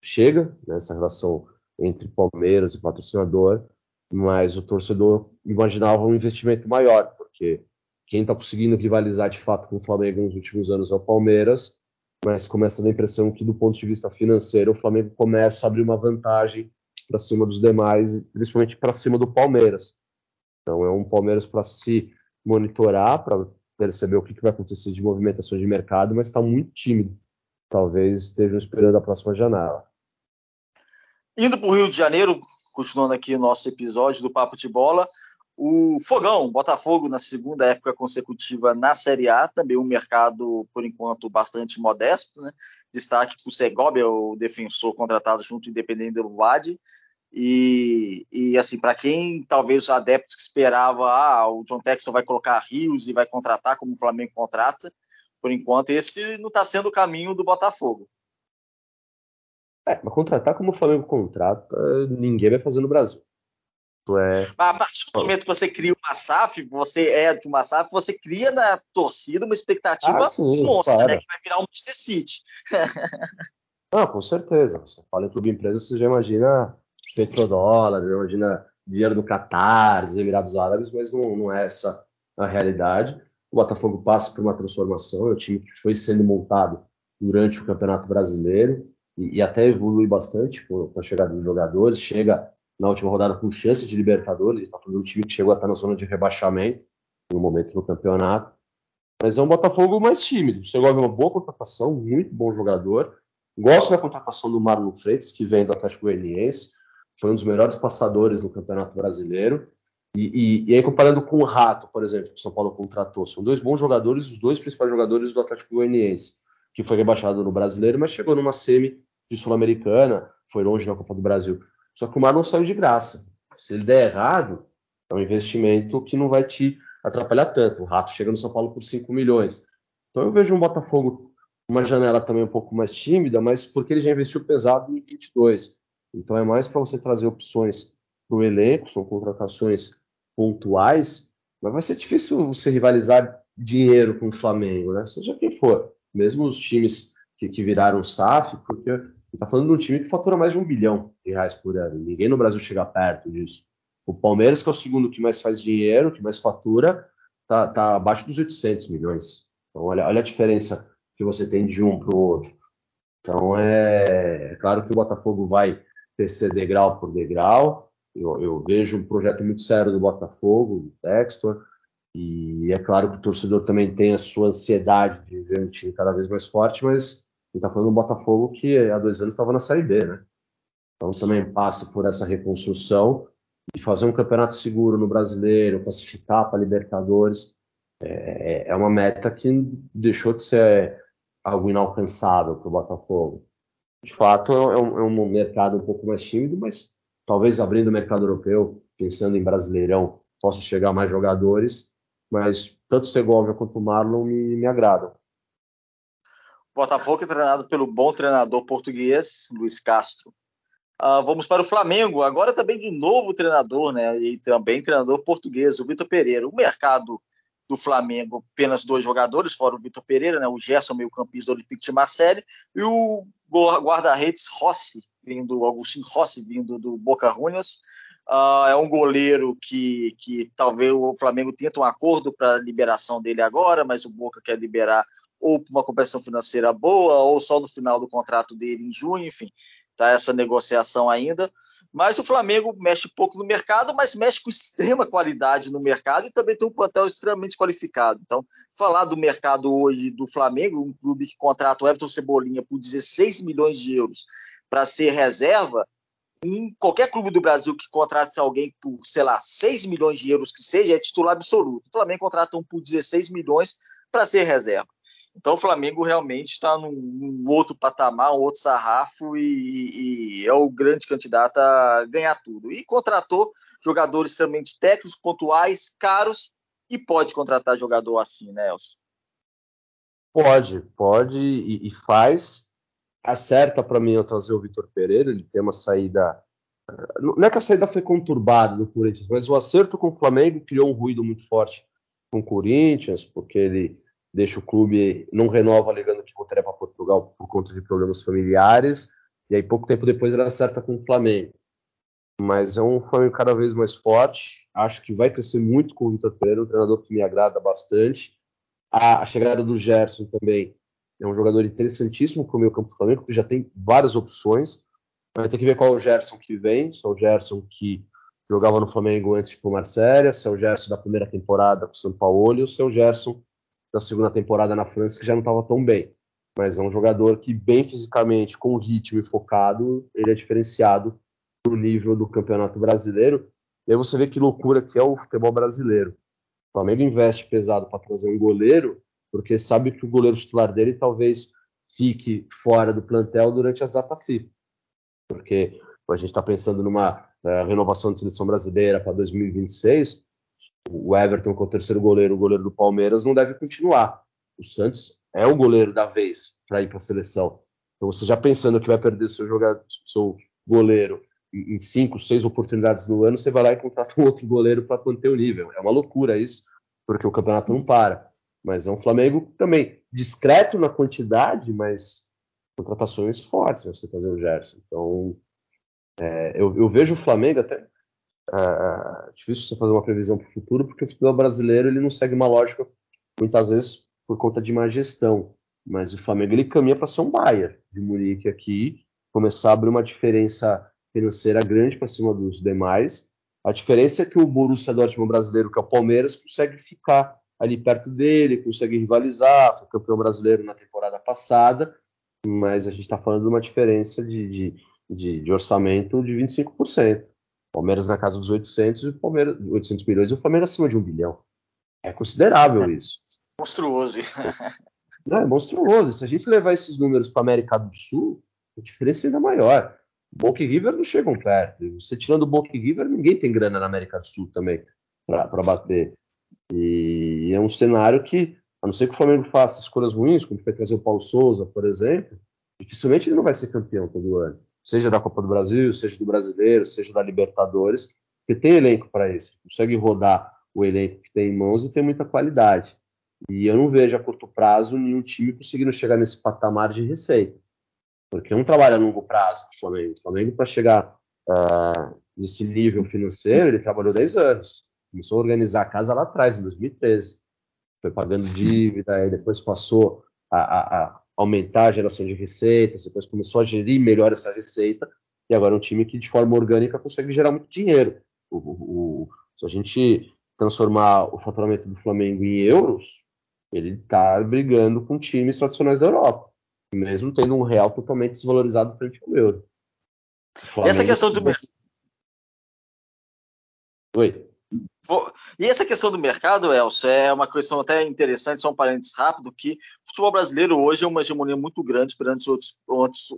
chega, né, essa relação entre Palmeiras e patrocinador, mas o torcedor imaginava um investimento maior, porque quem está conseguindo rivalizar de fato com o Flamengo nos últimos anos é o Palmeiras, mas começa a dar impressão que, do ponto de vista financeiro, o Flamengo começa a abrir uma vantagem para cima dos demais, principalmente para cima do Palmeiras. Então, é um Palmeiras para se monitorar, para perceber o que, que vai acontecer de movimentação de mercado, mas está muito tímido. Talvez estejam esperando a próxima janela.
Indo para o Rio de Janeiro, continuando aqui o nosso episódio do Papo de Bola, o Fogão, Botafogo, na segunda época consecutiva na Série A, também um mercado, por enquanto, bastante modesto. Né? Destaque para o Segovia, o defensor contratado junto ao Independente do Vade. E, e assim, para quem talvez os adeptos que esperava, ah, o John Texton vai colocar Rios e vai contratar como o Flamengo contrata, por enquanto esse não está sendo o caminho do Botafogo.
É, mas contratar como o Flamengo contrata, ninguém vai fazer no Brasil.
É... A partir do momento que você cria uma SAF, você é de uma SAF, você cria na torcida uma expectativa ah, sim, monstra, né, claro. né? Que vai virar um Manchester City.
ah, com certeza. Você fala em clube empresa, você já imagina petrodólar, já imagina dinheiro do Catar, dos Emirados Árabes, mas não, não é essa a realidade. O Botafogo passa por uma transformação, é um time que foi sendo montado durante o Campeonato Brasileiro e, e até evolui bastante com a chegada dos jogadores, chega na última rodada com chance de Libertadores, está falando de um time que chegou a estar na zona de rebaixamento no momento do campeonato. Mas é um Botafogo mais tímido. Chegou a ver uma boa contratação, muito bom jogador. Gosto da contratação do Marlon Freitas, que vem do Atlético Goianiense. Foi um dos melhores passadores no Campeonato Brasileiro. E, e, e, aí, comparando com o Rato, por exemplo, que o São Paulo contratou, são dois bons jogadores, os dois principais jogadores do Atlético Goianiense, que foi rebaixado no Brasileiro, mas chegou numa semi de Sul-Americana, foi longe na Copa do Brasil. Só que o mar não saiu de graça. Se ele der errado, é um investimento que não vai te atrapalhar tanto. O Rato chega no São Paulo por 5 milhões. Então eu vejo um Botafogo uma janela também um pouco mais tímida, mas porque ele já investiu pesado em 22. Então é mais para você trazer opções para o elenco, são contratações pontuais, mas vai ser difícil você rivalizar dinheiro com o Flamengo, né? Seja quem for. Mesmo os times que, que viraram SAF, porque está falando de um time que fatura mais de um bilhão de reais por ano. Ninguém no Brasil chega perto disso. O Palmeiras, que é o segundo que mais faz dinheiro, que mais fatura, está tá abaixo dos 800 milhões. Então, olha, olha a diferença que você tem de um para o outro. Então, é, é, claro que o Botafogo vai descer degrau por degrau. Eu, eu, vejo um projeto muito sério do Botafogo, do Textor, e é claro que o torcedor também tem a sua ansiedade de ver um time cada vez mais forte, mas gente está falando do Botafogo que há dois anos estava na Série B, né? Então também passa por essa reconstrução e fazer um campeonato seguro no brasileiro, classificar para Libertadores, é, é, uma meta que deixou de ser algo inalcançável para o Botafogo. De fato, é um, é um, mercado um pouco mais tímido, mas talvez abrindo o mercado europeu, pensando em Brasileirão, possa chegar mais jogadores, mas tanto o Segovia quanto o Marlon me, me agradam.
Botafogo é treinado pelo bom treinador português, Luiz Castro. Uh, vamos para o Flamengo, agora também de novo treinador, né? E também treinador português, o Vitor Pereira. O mercado do Flamengo, apenas dois jogadores, fora o Vitor Pereira, né? O Gerson, meio-campista do Olympique de Marseille, e o guarda-redes Rossi, vindo, Agostinho Rossi, vindo do Boca Juniors. Uh, é um goleiro que, que talvez o Flamengo tenta um acordo para a liberação dele agora, mas o Boca quer liberar ou por uma compensação financeira boa, ou só no final do contrato dele em junho, enfim, tá essa negociação ainda. Mas o Flamengo mexe pouco no mercado, mas mexe com extrema qualidade no mercado e também tem um plantel extremamente qualificado. Então, falar do mercado hoje do Flamengo, um clube que contrata o Everton Cebolinha por 16 milhões de euros para ser reserva, em qualquer clube do Brasil que contrate alguém por, sei lá, 6 milhões de euros que seja, é titular absoluto. O Flamengo contrata um por 16 milhões para ser reserva. Então o Flamengo realmente está num, num, outro patamar, um outro sarrafo e, e, é o grande candidato a ganhar tudo. E contratou jogadores extremamente técnicos, pontuais, caros e pode contratar jogador assim, né, Elcio?
Pode, pode e, e faz. Acerta para mim eu trazer o Vitor Pereira, ele tem uma saída. Não é que a saída foi conturbada do Corinthians, mas o acerto com o Flamengo criou um ruído muito forte com o Corinthians, porque ele deixa o clube, não renova alegando que voltaria para Portugal por conta de problemas familiares, e aí pouco tempo depois ele acerta com o Flamengo. Mas é um Flamengo cada vez mais forte, acho que vai crescer muito com o Vitor Pereira, um treinador que me agrada bastante. A, a chegada do Gerson também é um jogador interessantíssimo para o meio campo do Flamengo, porque já tem várias opções. Vai ter que ver qual é o Gerson que vem, se é o Gerson que jogava no Flamengo antes de ir para o Marcélia, se é o Gerson da primeira temporada com o São Paulo, ou se é o Gerson da segunda temporada na França, que já não estava tão bem. Mas é um jogador que, bem fisicamente, com ritmo e focado, ele é diferenciado no nível do Campeonato Brasileiro. E aí você vê que loucura que é o futebol brasileiro. O Flamengo investe pesado para trazer um goleiro, porque sabe que o goleiro titular dele talvez fique fora do plantel durante as datas FIFA. Porque a gente está pensando numa uh, renovação de seleção brasileira para 2026, o Everton, com o terceiro goleiro, o goleiro do Palmeiras, não deve continuar. O Santos é o goleiro da vez para ir para a seleção. Então, você já pensando que vai perder seu, jogador, seu goleiro em cinco, seis oportunidades no ano, você vai lá e contrata um outro goleiro para manter o nível. É uma loucura isso, porque o campeonato não para. Mas é um Flamengo também discreto na quantidade, mas contratações fortes para você fazer o Gerson. Então, é, eu, eu, vejo o Flamengo até é, difícil você fazer uma previsão para o futuro, porque o futebol brasileiro ele não segue uma lógica, muitas vezes, por conta de má gestão. Mas o Flamengo ele caminha para ser um Bayern de Munique aqui, começar a abrir uma diferença financeira grande para cima dos demais. A diferença é que o Borussia Dortmund brasileiro, que é o Palmeiras, consegue ficar ali perto dele, consegue rivalizar, foi campeão brasileiro na temporada passada, mas a gente está falando de uma diferença de, de, de, de orçamento de 25%. Palmeiras na casa dos 800 e Palmeiras 800 milhões e o Palmeiras acima de um bilhão. É considerável é. isso.
Monstruoso isso.
Não, é monstruoso. Se a gente levar esses números para a América do Sul, a diferença é ainda maior. Boca e River não chegam perto. Você tirando o Boca e River, ninguém tem grana na América do Sul também para bater. E é um cenário que, a não ser que o Flamengo faça escolhas ruins, como foi trazer o Paulo Souza, por exemplo, dificilmente ele não vai ser campeão todo ano seja da Copa do Brasil, seja do Brasileiro, seja da Libertadores, que tem elenco para isso, consegue rodar o elenco que tem em mãos e tem muita qualidade. E eu não vejo a curto prazo nenhum time conseguindo chegar nesse patamar de receita, porque não trabalha a longo prazo o Flamengo. O Flamengo, para chegar uh, nesse nível financeiro, ele trabalhou 10 anos. Começou a organizar a casa lá atrás, em 2013. Foi pagando dívida, aí depois passou a, a, a aumentar a geração de receitas, depois começou a gerir melhor essa receita, e agora é um time que de forma orgânica consegue gerar muito dinheiro. O, o, se a gente transformar o faturamento do Flamengo em euros, ele está brigando com times tradicionais da Europa, mesmo tendo um real totalmente desvalorizado frente ao euro.
Flamengo, essa questão do
Oi.
E essa questão do mercado, Elcio, é uma questão até interessante, só um parênteses rápido, que o futebol brasileiro hoje é uma hegemonia muito grande perante outros, outros,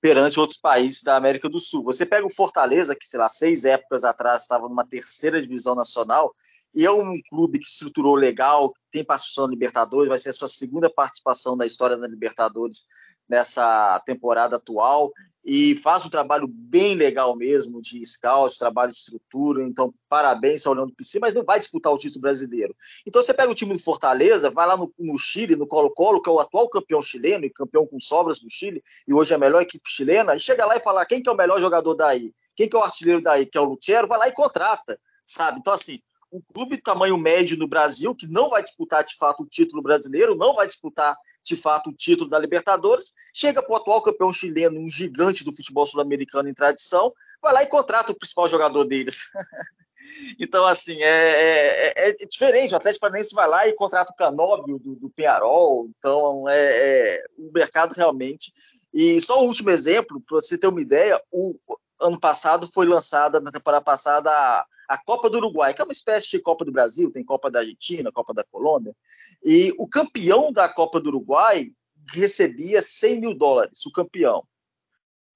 perante outros países da América do Sul. Você pega o Fortaleza, que, sei lá, seis épocas atrás estava numa terceira divisão nacional, e é um clube que estruturou legal, tem participação na Libertadores, vai ser a sua segunda participação da história da Libertadores nessa temporada atual e faz um trabalho bem legal mesmo de scout, trabalho de estrutura, então parabéns ao do PC, mas não vai disputar o título brasileiro. Então você pega o time do Fortaleza, vai lá no, no Chile, no Colo-Colo, que é o atual campeão chileno e campeão com sobras do Chile, e hoje é a melhor equipe chilena, e chega lá e fala quem que é o melhor jogador daí, quem que é o artilheiro daí, que é o Lutero, vai lá e contrata, sabe? Então assim, um clube tamanho médio no Brasil, que não vai disputar de fato o título brasileiro, não vai disputar de fato o título da Libertadores, chega para o atual campeão chileno, um gigante do futebol sul-americano em tradição, vai lá e contrata o principal jogador deles. então, assim, é, é, é, diferente. O Atlético Paranaense vai lá e contrata o Canóbio do, do Penharol. Então, é, é, o mercado realmente. E só um último exemplo, para você ter uma ideia, o ano passado foi lançada, na temporada passada, a a Copa do Uruguai, que é uma espécie de Copa do Brasil, tem Copa da Argentina, Copa da Colômbia, e o campeão da Copa do Uruguai recebia 100 mil dólares, o campeão.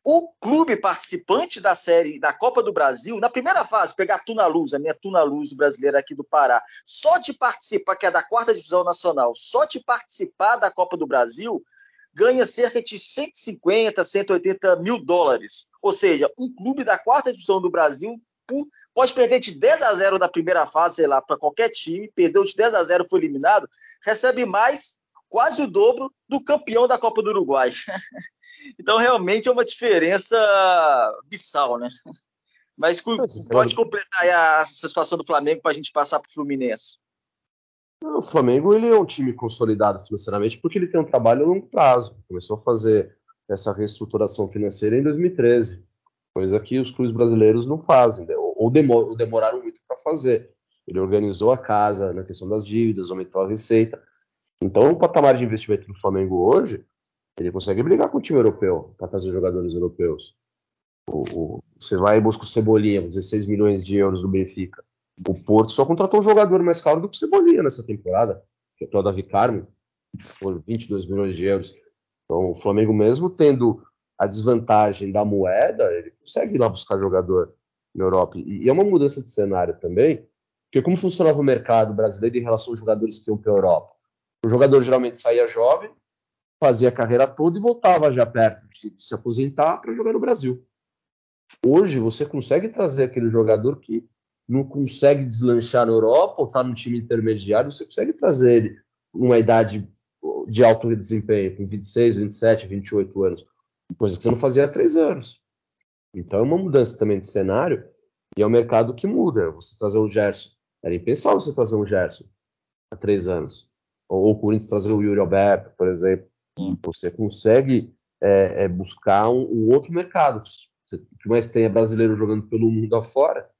O clube participante da série da Copa do Brasil, na primeira fase, pegar Tuna Luz, a minha Tuna Luz brasileira aqui do Pará, só de participar, que é da quarta divisão nacional, só de participar da Copa do Brasil, ganha cerca de 150, 180 mil dólares. Ou seja, um clube da quarta divisão do Brasil pode perder de 10 a 0 da primeira fase, sei lá, para qualquer time, perdeu de 10 a 0, foi eliminado, recebe mais, quase o dobro, do campeão da Copa do Uruguai. Então, realmente é uma diferença abissal, né? Mas pode completar essa situação do Flamengo para a gente passar para o Fluminense.
O Flamengo ele é um time consolidado financeiramente porque ele tem um trabalho a longo prazo. Começou a fazer essa reestruturação financeira em 2013, coisa que os clubes brasileiros não fazem, né? ou, demoraram muito para fazer. Ele organizou a casa na questão das dívidas, aumentou a receita. Então, o patamar de investimento do Flamengo hoje ele consegue brigar com o time europeu para trazer jogadores europeus. O, o, você vai e busca o Cebolinha, 16 milhões de euros do Benfica. O Porto só contratou um jogador mais caro do que o Cebolinha nessa temporada, que é o Davi Carmo, por 22 milhões de euros. Então, o Flamengo, mesmo tendo a desvantagem da moeda, ele consegue ir lá buscar jogador na Europa. E, é uma mudança de cenário também, porque como funcionava o mercado brasileiro em relação aos jogadores que iam para a Europa? O jogador geralmente saía jovem, fazia a carreira toda e voltava já perto de se aposentar para jogar no Brasil. Hoje você consegue trazer aquele jogador que não consegue deslanchar na Europa ou está no time intermediário, você consegue trazer ele numa idade de alto desempenho, com 26, 27, 28 anos, coisa que você não fazia há três anos. Então é uma mudança também de cenário e é um mercado que muda. Você trazer o Gerson, era impensável você trazer um Gerson há três anos. Ou o Corinthians trazer o Yuri Alberto, por exemplo. Você consegue é, é buscar um, um, outro mercado. O que mais tem é brasileiro jogando pelo mundo afora.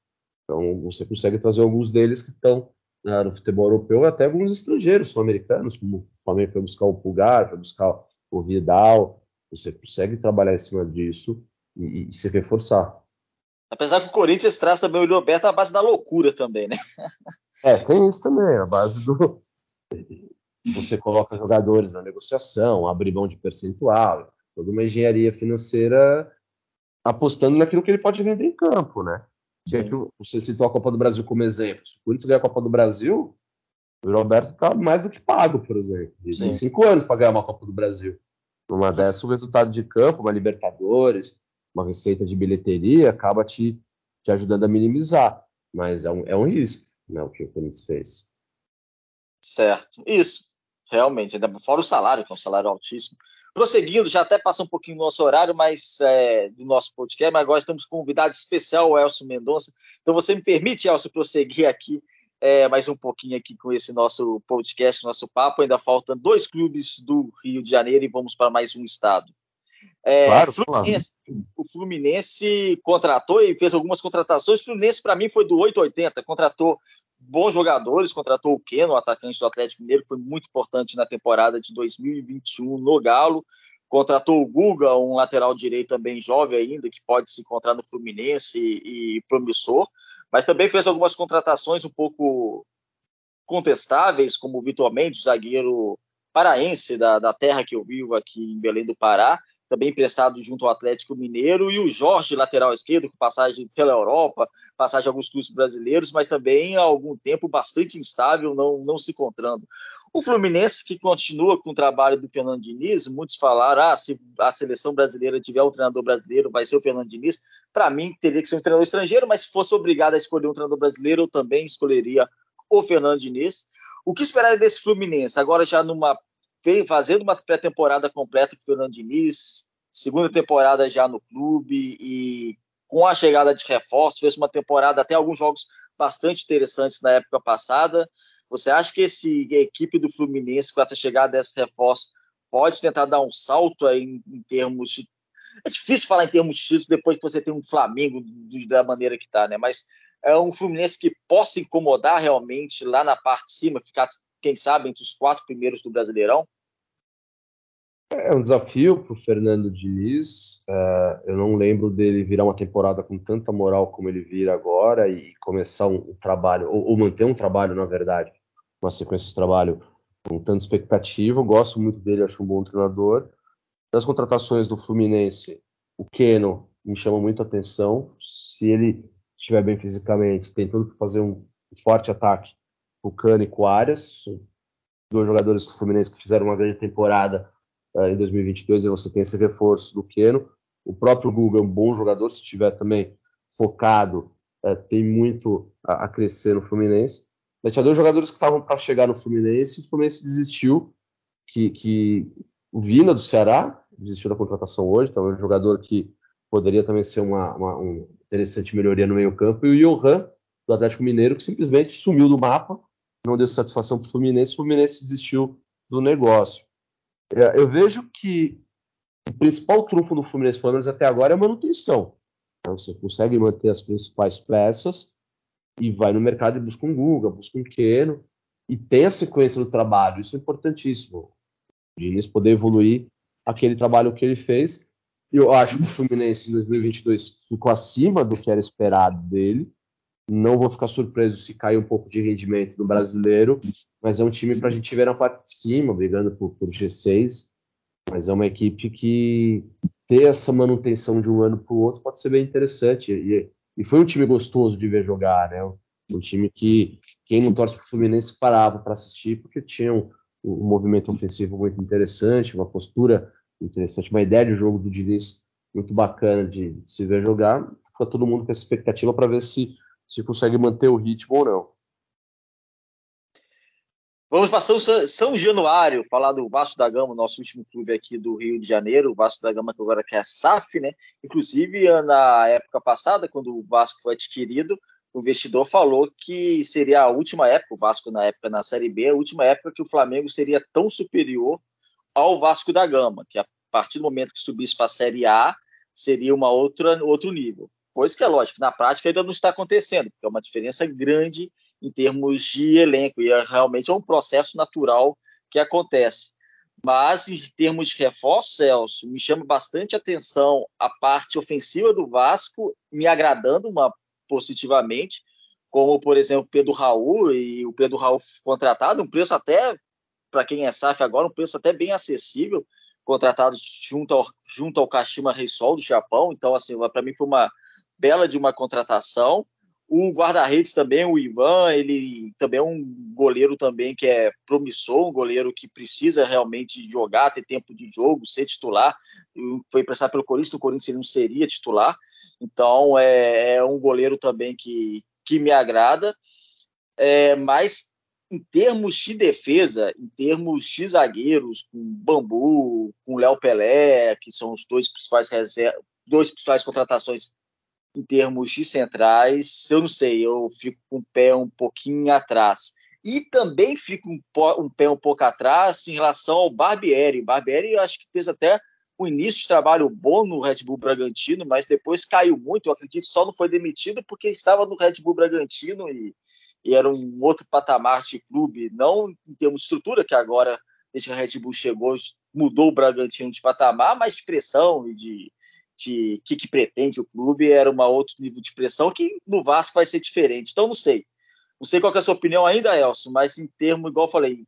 Então você consegue trazer alguns deles que estão né, no futebol europeu, até alguns estrangeiros, sul-americanos, como o Flamengo foi buscar o Pulgar, foi buscar o Vidal. Você consegue trabalhar em cima disso e, e se reforçar.
Apesar que o Corinthians traz também o Roberto à base da loucura também, né?
É, tem isso também, a base do você coloca jogadores na negociação, abre mão de percentual, toda uma engenharia financeira apostando naquilo que ele pode vender em campo, né? Você citou a Copa do Brasil como exemplo. Se o Corinthians ganhar a Copa do Brasil, o Roberto está mais do que pago, por exemplo. Ele tem cinco anos para ganhar uma Copa do Brasil. Numa dessa, o resultado de campo, uma Libertadores, uma receita de bilheteria, acaba te, te ajudando a minimizar. Mas é um, é um risco né, o que o Corinthians fez.
Certo. Isso realmente, fora o salário, que é um salário altíssimo. Prosseguindo, já até passou um pouquinho do nosso horário, mas é, do nosso podcast, mas agora estamos com um convidado especial, o Elcio Mendonça. Então você me permite, Elcio, prosseguir aqui é, mais um pouquinho aqui com esse nosso podcast, nosso papo. Ainda faltam dois clubes do Rio de Janeiro e vamos para mais um estado. É, claro, Fluminense, claro. O Fluminense contratou e fez algumas contratações. O Fluminense, para mim, foi do 880. Contratou bons jogadores, contratou o Keno, atacante do Atlético Mineiro, que foi muito importante na temporada de 2021 no Galo. Contratou o Guga, um lateral direito também jovem ainda, que pode se encontrar no Fluminense e, e promissor, mas também fez algumas contratações um pouco contestáveis, como o Vitor Mendes, zagueiro paraense da, da terra que eu vivo aqui em Belém do Pará, também emprestado junto ao Atlético Mineiro, e o Jorge, lateral esquerdo, com passagem pela Europa, passagem em alguns clubes brasileiros, mas também há algum tempo bastante instável, não, não se encontrando. O Fluminense, que continua com o trabalho do Fernando Diniz, muitos falaram: ah, se a seleção brasileira tiver um treinador brasileiro, vai ser o Fernando Diniz. Para mim, teria que ser um treinador estrangeiro, mas se fosse obrigado a escolher um treinador brasileiro, eu também escolheria o Fernando Diniz. O que esperar desse Fluminense? Agora, já numa fazendo uma pré-temporada completa com o Fernando Diniz, segunda temporada já no clube e com a chegada de reforços, fez uma temporada até alguns jogos bastante interessantes na época passada. Você acha que esse, a equipe do Fluminense, com essa chegada desse reforço, pode tentar dar um salto em, em termos de. É difícil falar em termos de título depois que você tem um Flamengo da maneira que está, né? Mas é um Fluminense que possa incomodar realmente lá na parte de cima, ficar, quem sabe, entre os quatro primeiros do Brasileirão?
É um desafio para o Fernando Diniz. Uh, eu não lembro dele virar uma temporada com tanta moral como ele vira agora e começar um, um trabalho, ou, ou, manter um trabalho, na verdade, uma sequência de trabalho com tanta expectativa. Eu gosto muito dele, acho um bom treinador. Das contratações do Fluminense, o Keno me chama muito a atenção. Se ele estiver bem fisicamente, tem tudo para fazer um forte ataque o Cano e Arias. Dois jogadores do Fluminense que fizeram uma grande temporada em 2022 e você tem esse reforço do Keno. O próprio Guga é um bom jogador, se estiver também focado, uh, tem muito a, a, crescer no Fluminense. Mas tinha dois jogadores que estavam para chegar no Fluminense e o Fluminense desistiu, que, que o Vina do Ceará desistiu da contratação hoje, então é um jogador que poderia também ser uma, uma um interessante melhoria no meio campo, e o Johan, do Atlético Mineiro, que simplesmente sumiu do mapa, não deu satisfação para o Fluminense, o Fluminense desistiu do negócio. É, eu vejo que o principal trunfo do Fluminense, pelo menos até agora, é a manutenção. Então, você consegue manter as principais peças e vai no mercado e busca um Guga, busca um Keno e tem a sequência do trabalho. Isso é importantíssimo. O Diniz poder evoluir aquele trabalho que ele fez. Eu acho que o Fluminense em 2022 ficou acima do que era esperado dele. Não vou ficar surpreso se cair um pouco de rendimento no brasileiro, mas é um time para a gente ver na parte de cima, brigando por, por G6. Mas é uma equipe que ter essa manutenção de um ano para o outro pode ser bem interessante. E, e, foi um time gostoso de ver jogar, né? Um time que quem não torce para o Fluminense parava para assistir, porque tinha um, um, movimento ofensivo muito interessante, uma postura interessante, uma ideia de jogo do Diniz muito bacana de, de se ver jogar. Fica todo mundo com essa expectativa para ver se se consegue manter o ritmo ou não.
Vamos para São, São Januário, falar do Vasco da Gama, nosso último clube aqui do Rio de Janeiro, o Vasco da Gama que agora quer a SAF, né? Inclusive, na época passada, quando o Vasco foi adquirido, o investidor falou que seria a última época, o Vasco na época na Série B, a última época que o Flamengo seria tão superior ao Vasco da Gama, que a partir do momento que subisse para a Série A, seria uma outra outro nível. Coisa que é lógico, na prática ainda não está acontecendo, porque é uma diferença grande em termos de elenco, e é, realmente é um processo natural que acontece. Mas em termos de reforço, Celso, me chama bastante atenção a parte ofensiva do Vasco, me agradando uma, positivamente, como, por exemplo, Pedro Raul, e o Pedro Raul contratado, um preço até, para quem é SAF agora, um preço até bem acessível, contratado junto ao, junto ao Kashima Reysol do Japão. Então, assim, para mim foi uma bela de uma contratação. O guarda-redes também, o Ivan, ele também é um goleiro também que é promissor, um goleiro que precisa realmente jogar, ter tempo de jogo, ser titular. Foi emprestado pelo Corinthians, o Corinthians ele não seria titular. Então é, é um goleiro também que, que me agrada. É, mas em termos de defesa, em termos de zagueiros, com Bambu, com Léo Pelé, que são os dois principais dois principais contratações em termos de centrais, eu não sei, eu fico com o pé um pouquinho atrás. E também fico um, um pé um pouco atrás em relação ao Barbieri. Barbieri, eu acho que fez até um início de trabalho bom no Red Bull Bragantino, mas depois caiu muito. Eu acredito só não foi demitido porque estava no Red Bull Bragantino e, e era um outro patamar de clube, não em termos de estrutura, que agora, desde que a Red Bull chegou, mudou o Bragantino de patamar, mas de pressão e de, de que, que pretende o clube era um outro nível de pressão que no Vasco vai ser diferente. Então não sei. Não sei qual é a sua opinião ainda, Elson, mas em termos, igual eu falei,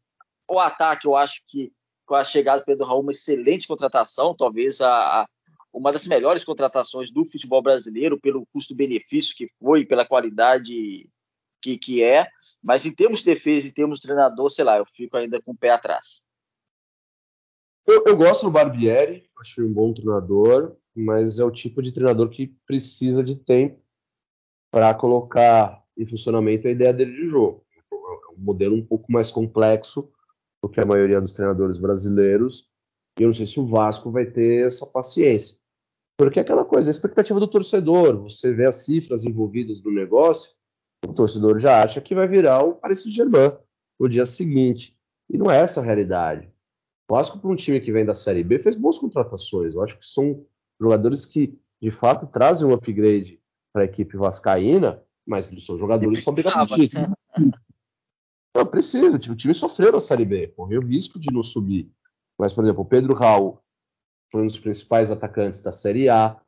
o ataque eu acho que com a chegada do Pedro Raul, uma excelente contratação, talvez a, a, uma das melhores contratações do futebol brasileiro, pelo custo-benefício que foi, pela qualidade que, que é. Mas em termos de defesa, em termos de treinador, sei lá, eu fico ainda com o pé atrás.
Eu, eu gosto do Barbieri, acho um bom treinador mas é o tipo de treinador que precisa de tempo para colocar em funcionamento a ideia dele de jogo. É um modelo um pouco mais complexo do que a maioria dos treinadores brasileiros. E eu não sei se o Vasco vai ter essa paciência. Porque é aquela coisa, a expectativa do torcedor, você vê as cifras envolvidas no negócio, o torcedor já acha que vai virar o Paris Saint-Germain no dia seguinte. E não é essa a realidade. O Vasco, para um time que vem da Série B, fez boas contratações. Eu acho que são jogadores que de fato trazem um upgrade para a equipe vascaína, mas não são jogadores brigar título. Não, precisa. O time sofreu na Série B, correu o risco de não subir. Mas, por exemplo, o Pedro Raul foi um dos principais atacantes da Série A.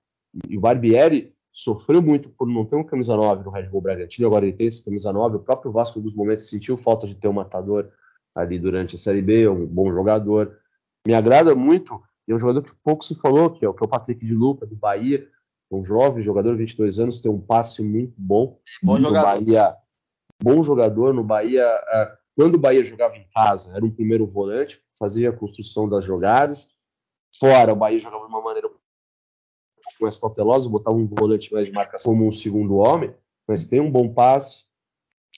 E o Barbieri sofreu muito por não ter um camisa 9 no Red Bull Bragantino, agora ele tem esse camisa 9. O próprio Vasco, em alguns momentos, sentiu falta de ter um matador ali durante a Série B, um bom jogador. Me agrada muito, e é um jogador que pouco se falou, que é o, que é o Patrick de Luca, do Bahia, um jovem jogador, 22 anos, tem um passe muito bom.
Bom
no
jogador.
Bahia, bom jogador. No Bahia, uh, quando o Bahia jogava em casa, era um primeiro volante, fazia a construção das jogadas. Fora, o Bahia jogava de uma maneira um pouco mais cautelosa, botava um volante mais de marcação como um segundo homem, mas tem um bom passe.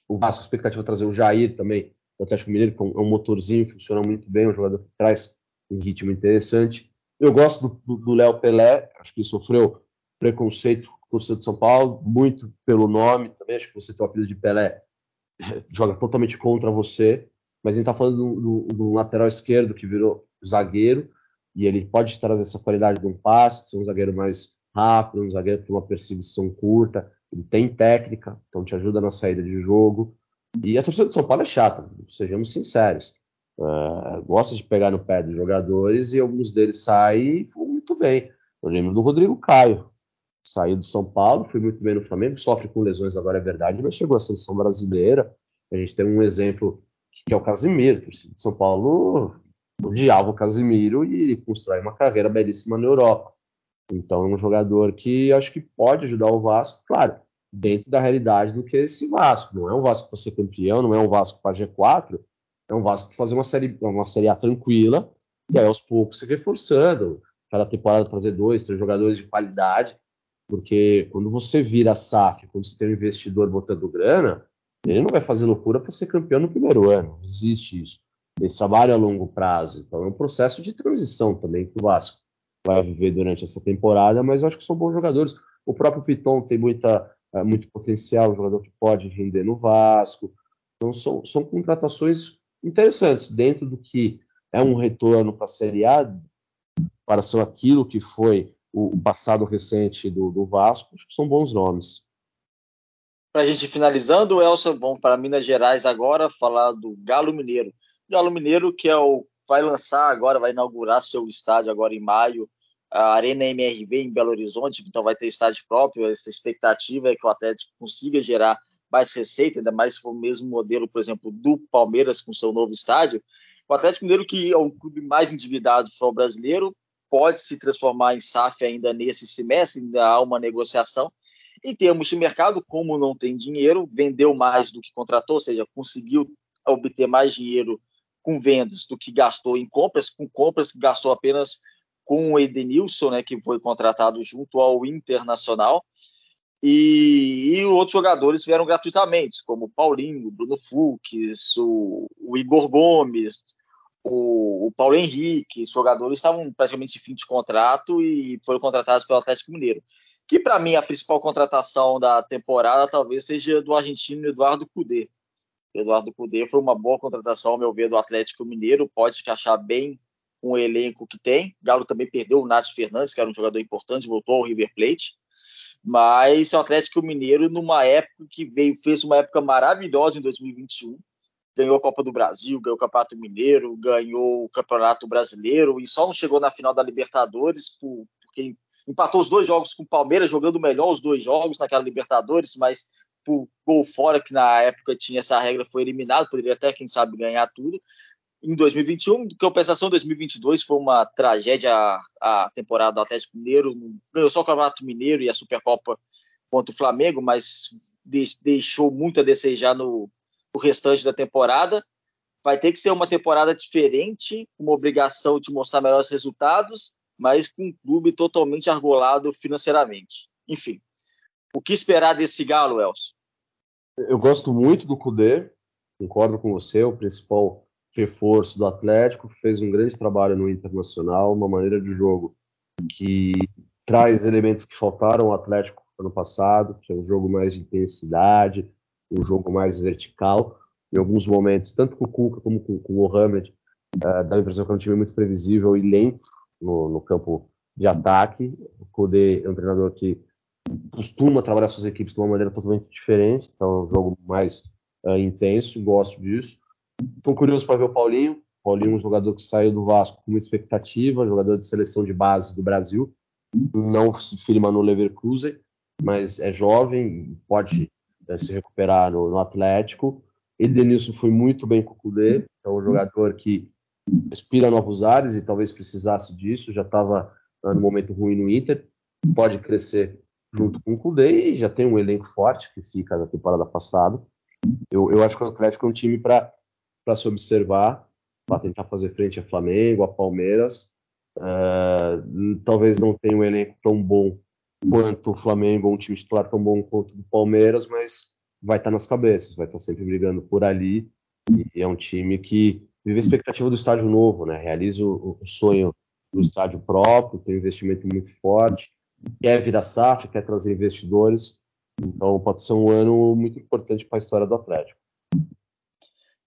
O Vasco, expectativa é trazer o Jair também, o Atlético Mineiro, que é um motorzinho, funciona muito bem, um jogador que traz um ritmo interessante. Eu gosto do Léo Pelé, acho que sofreu preconceito com o de São Paulo, muito pelo nome também, acho que você tem o apelido de Pelé, joga totalmente contra você, mas a gente está falando de um lateral esquerdo que virou zagueiro, e ele pode trazer essa qualidade de um passe, ser um zagueiro mais rápido, um zagueiro com uma perseguição curta, ele tem técnica, então te ajuda na saída de jogo. E a torcida de São Paulo é chata, sejamos sinceros. Uh, gosta de pegar no pé dos jogadores e alguns deles saem e foram muito bem. Eu lembro do Rodrigo Caio, saiu do São Paulo, foi muito bem no Flamengo, sofre com lesões agora, é verdade, mas chegou à seleção brasileira. A gente tem um exemplo que é o Casimiro, que São Paulo odiava o Casimiro e constrói uma carreira belíssima na Europa. Então é um jogador que acho que pode ajudar o Vasco, claro, dentro da realidade do que é esse Vasco. Não é um Vasco para ser campeão, não é um Vasco para G4, é um Vasco para fazer uma série, uma série A tranquila e aí aos poucos se reforçando. Cada temporada trazer dois, três jogadores de qualidade porque quando você vira SAF, quando você tem um investidor botando grana, ele não vai fazer loucura para ser campeão no primeiro ano. Não existe isso. Eles trabalham a longo prazo. Então é um processo de transição também que o Vasco vai viver durante essa temporada, mas eu acho que são bons jogadores. O próprio Piton tem muita, uh, muito potencial, um jogador que pode render no Vasco. Então são, são contratações interessantes dentro do que é um retorno para a Série A, para ser aquilo que foi o passado recente do, do Vasco, são bons nomes.
Para a gente finalizando, Elson, vamos para Minas Gerais agora, falar do Galo Mineiro. Galo Mineiro, que é o, vai lançar agora, vai inaugurar seu estádio agora em maio, a Arena MRV em Belo Horizonte, então vai ter estádio próprio. Essa expectativa é que o Atlético consiga gerar mais receita, ainda mais se for o mesmo modelo, por exemplo, do Palmeiras com seu novo estádio. O Atlético Mineiro, que é o clube mais endividado do futebol brasileiro, pode se transformar em SAF ainda nesse semestre, ainda há uma negociação. Em termos de mercado, como não tem dinheiro, vendeu mais do que contratou, ou seja, conseguiu obter mais dinheiro com vendas do que gastou em compras, com compras que gastou apenas com o Edenilson, né, que foi contratado junto ao Internacional. E, e, outros jogadores vieram gratuitamente, como o Paulinho, o Bruno Fux, o, o Igor Gomes, o, o Paulo Henrique, os jogadores estavam praticamente de fim de contrato e foram contratados pelo Atlético Mineiro. Que para mim a principal contratação da temporada talvez seja do argentino Eduardo Cudê. Eduardo Cudê foi uma boa contratação, ao meu ver, do Atlético Mineiro, pode encaixar bem com o elenco que tem. Galo também perdeu o Nath Fernandes, que era um jogador importante, voltou ao River Plate. Mas o Atlético Mineiro, numa época que veio, fez uma época maravilhosa em 2021, ganhou a Copa do Brasil, ganhou o Campeonato Mineiro, ganhou o Campeonato Brasileiro e só não chegou na final da Libertadores por, porque empatou os dois jogos com o Palmeiras, jogando melhor os dois jogos naquela Libertadores, mas por gol fora, que na época tinha essa regra, foi eliminado, poderia até, quem sabe, ganhar tudo. Em 2021, compensação 2022 foi uma tragédia a, a temporada do Atlético Mineiro, ganhou só o Campeonato Mineiro e a Supercopa contra o Flamengo, mas deixou muito a desejar no, o restante da temporada. Vai ter que ser uma temporada diferente, uma obrigação de mostrar melhores resultados, mas com um clube totalmente argolado financeiramente. Enfim, o que esperar desse Galo, Elcio?
Eu gosto muito do Cudê, concordo com você, o principal reforço do Atlético, fez um grande trabalho no Internacional, uma maneira de jogo que traz elementos que faltaram ao Atlético ano passado, que é um jogo mais de intensidade, um jogo mais vertical. Em alguns momentos, tanto com o Cuca como com, com o Mohamed, uh, dá a impressão que é um time muito previsível e lento no, no campo de ataque. O Kudê é um treinador que costuma trabalhar suas equipes de uma maneira totalmente diferente, então é um jogo mais uh, intenso, gosto disso. Estou curioso para ver o Paulinho, Paulinho é um jogador que saiu do Vasco com uma expectativa, jogador de seleção de base do Brasil, não se firma no Leverkusen, mas é jovem, pode né, se recuperar no, no Atlético. Edenilson foi muito bem com o Kudê, é um jogador que respira novos ares e talvez precisasse disso, já estava no momento ruim no Inter, pode crescer junto com o Kudê e já tem um elenco forte que fica da temporada passada. Eu, eu acho que o Atlético é um time para se observar, para tentar fazer frente a Flamengo, a Palmeiras. Uh, talvez não tenha um elenco tão bom quanto o Flamengo, um time titular tão bom quanto o Palmeiras, mas vai estar nas cabeças, vai estar sempre brigando por ali. E é um time que vive a expectativa do estádio novo, né? Realiza o, o sonho do estádio próprio, tem um investimento muito forte, quer virar SAF, quer trazer investidores. Então pode ser um ano muito importante para a história do Atlético.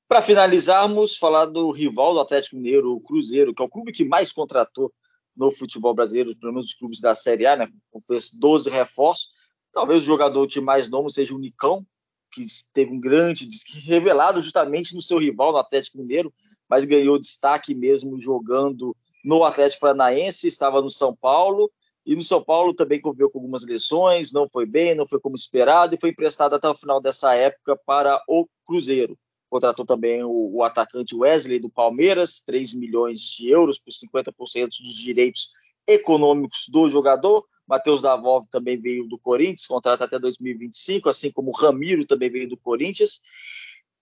Para finalizarmos, falar do rival do Atlético Mineiro, o Cruzeiro, que é o clube que mais contratou no futebol brasileiro, pelo menos os clubes da Série A, né? Fez 12 reforços. Talvez o jogador de mais novo seja o Nicão, que teve um grande revelado justamente no seu rival, no Atlético Mineiro, mas ganhou destaque mesmo jogando no Atlético Paranaense, estava no São Paulo, e no São Paulo também conviveu com algumas lesões, não foi bem, não foi como esperado, e foi emprestado até o final dessa época para o Cruzeiro. Contratou também o, o atacante Wesley do Palmeiras, 3 milhões de euros por 50% dos direitos econômicos do jogador. Matheus Davov também veio do Corinthians, contrata até 2025, assim como Ramiro também veio do Corinthians.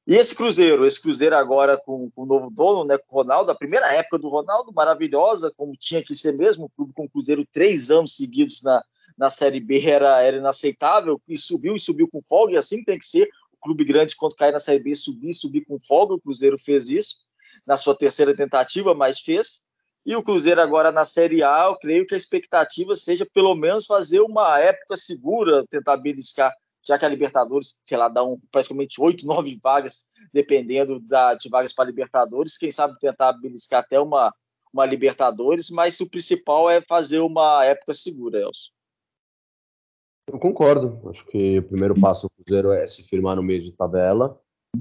E esse Cruzeiro, esse Cruzeiro agora com, com o novo dono, né, com o Ronaldo, a primeira época do Ronaldo, maravilhosa, como tinha que ser mesmo, o clube com o Cruzeiro três anos seguidos na, na Série B era, era inaceitável, e subiu e subiu com folga, e assim tem que ser, clube grande quando cai na Série B subir, subir com folga, o Cruzeiro fez isso, na sua terceira tentativa, mas fez, e o Cruzeiro agora na Série A, eu creio que a expectativa seja pelo menos fazer uma época segura, tentar beliscar já que a Libertadores, sei lá, dá um, praticamente oito, nove vagas, dependendo da, de vagas para Libertadores. Quem sabe tentar beliscar até uma, uma Libertadores, mas o principal é fazer uma época segura, Elcio.
Eu concordo. Acho que o primeiro passo do Cruzeiro é se firmar no meio de tabela,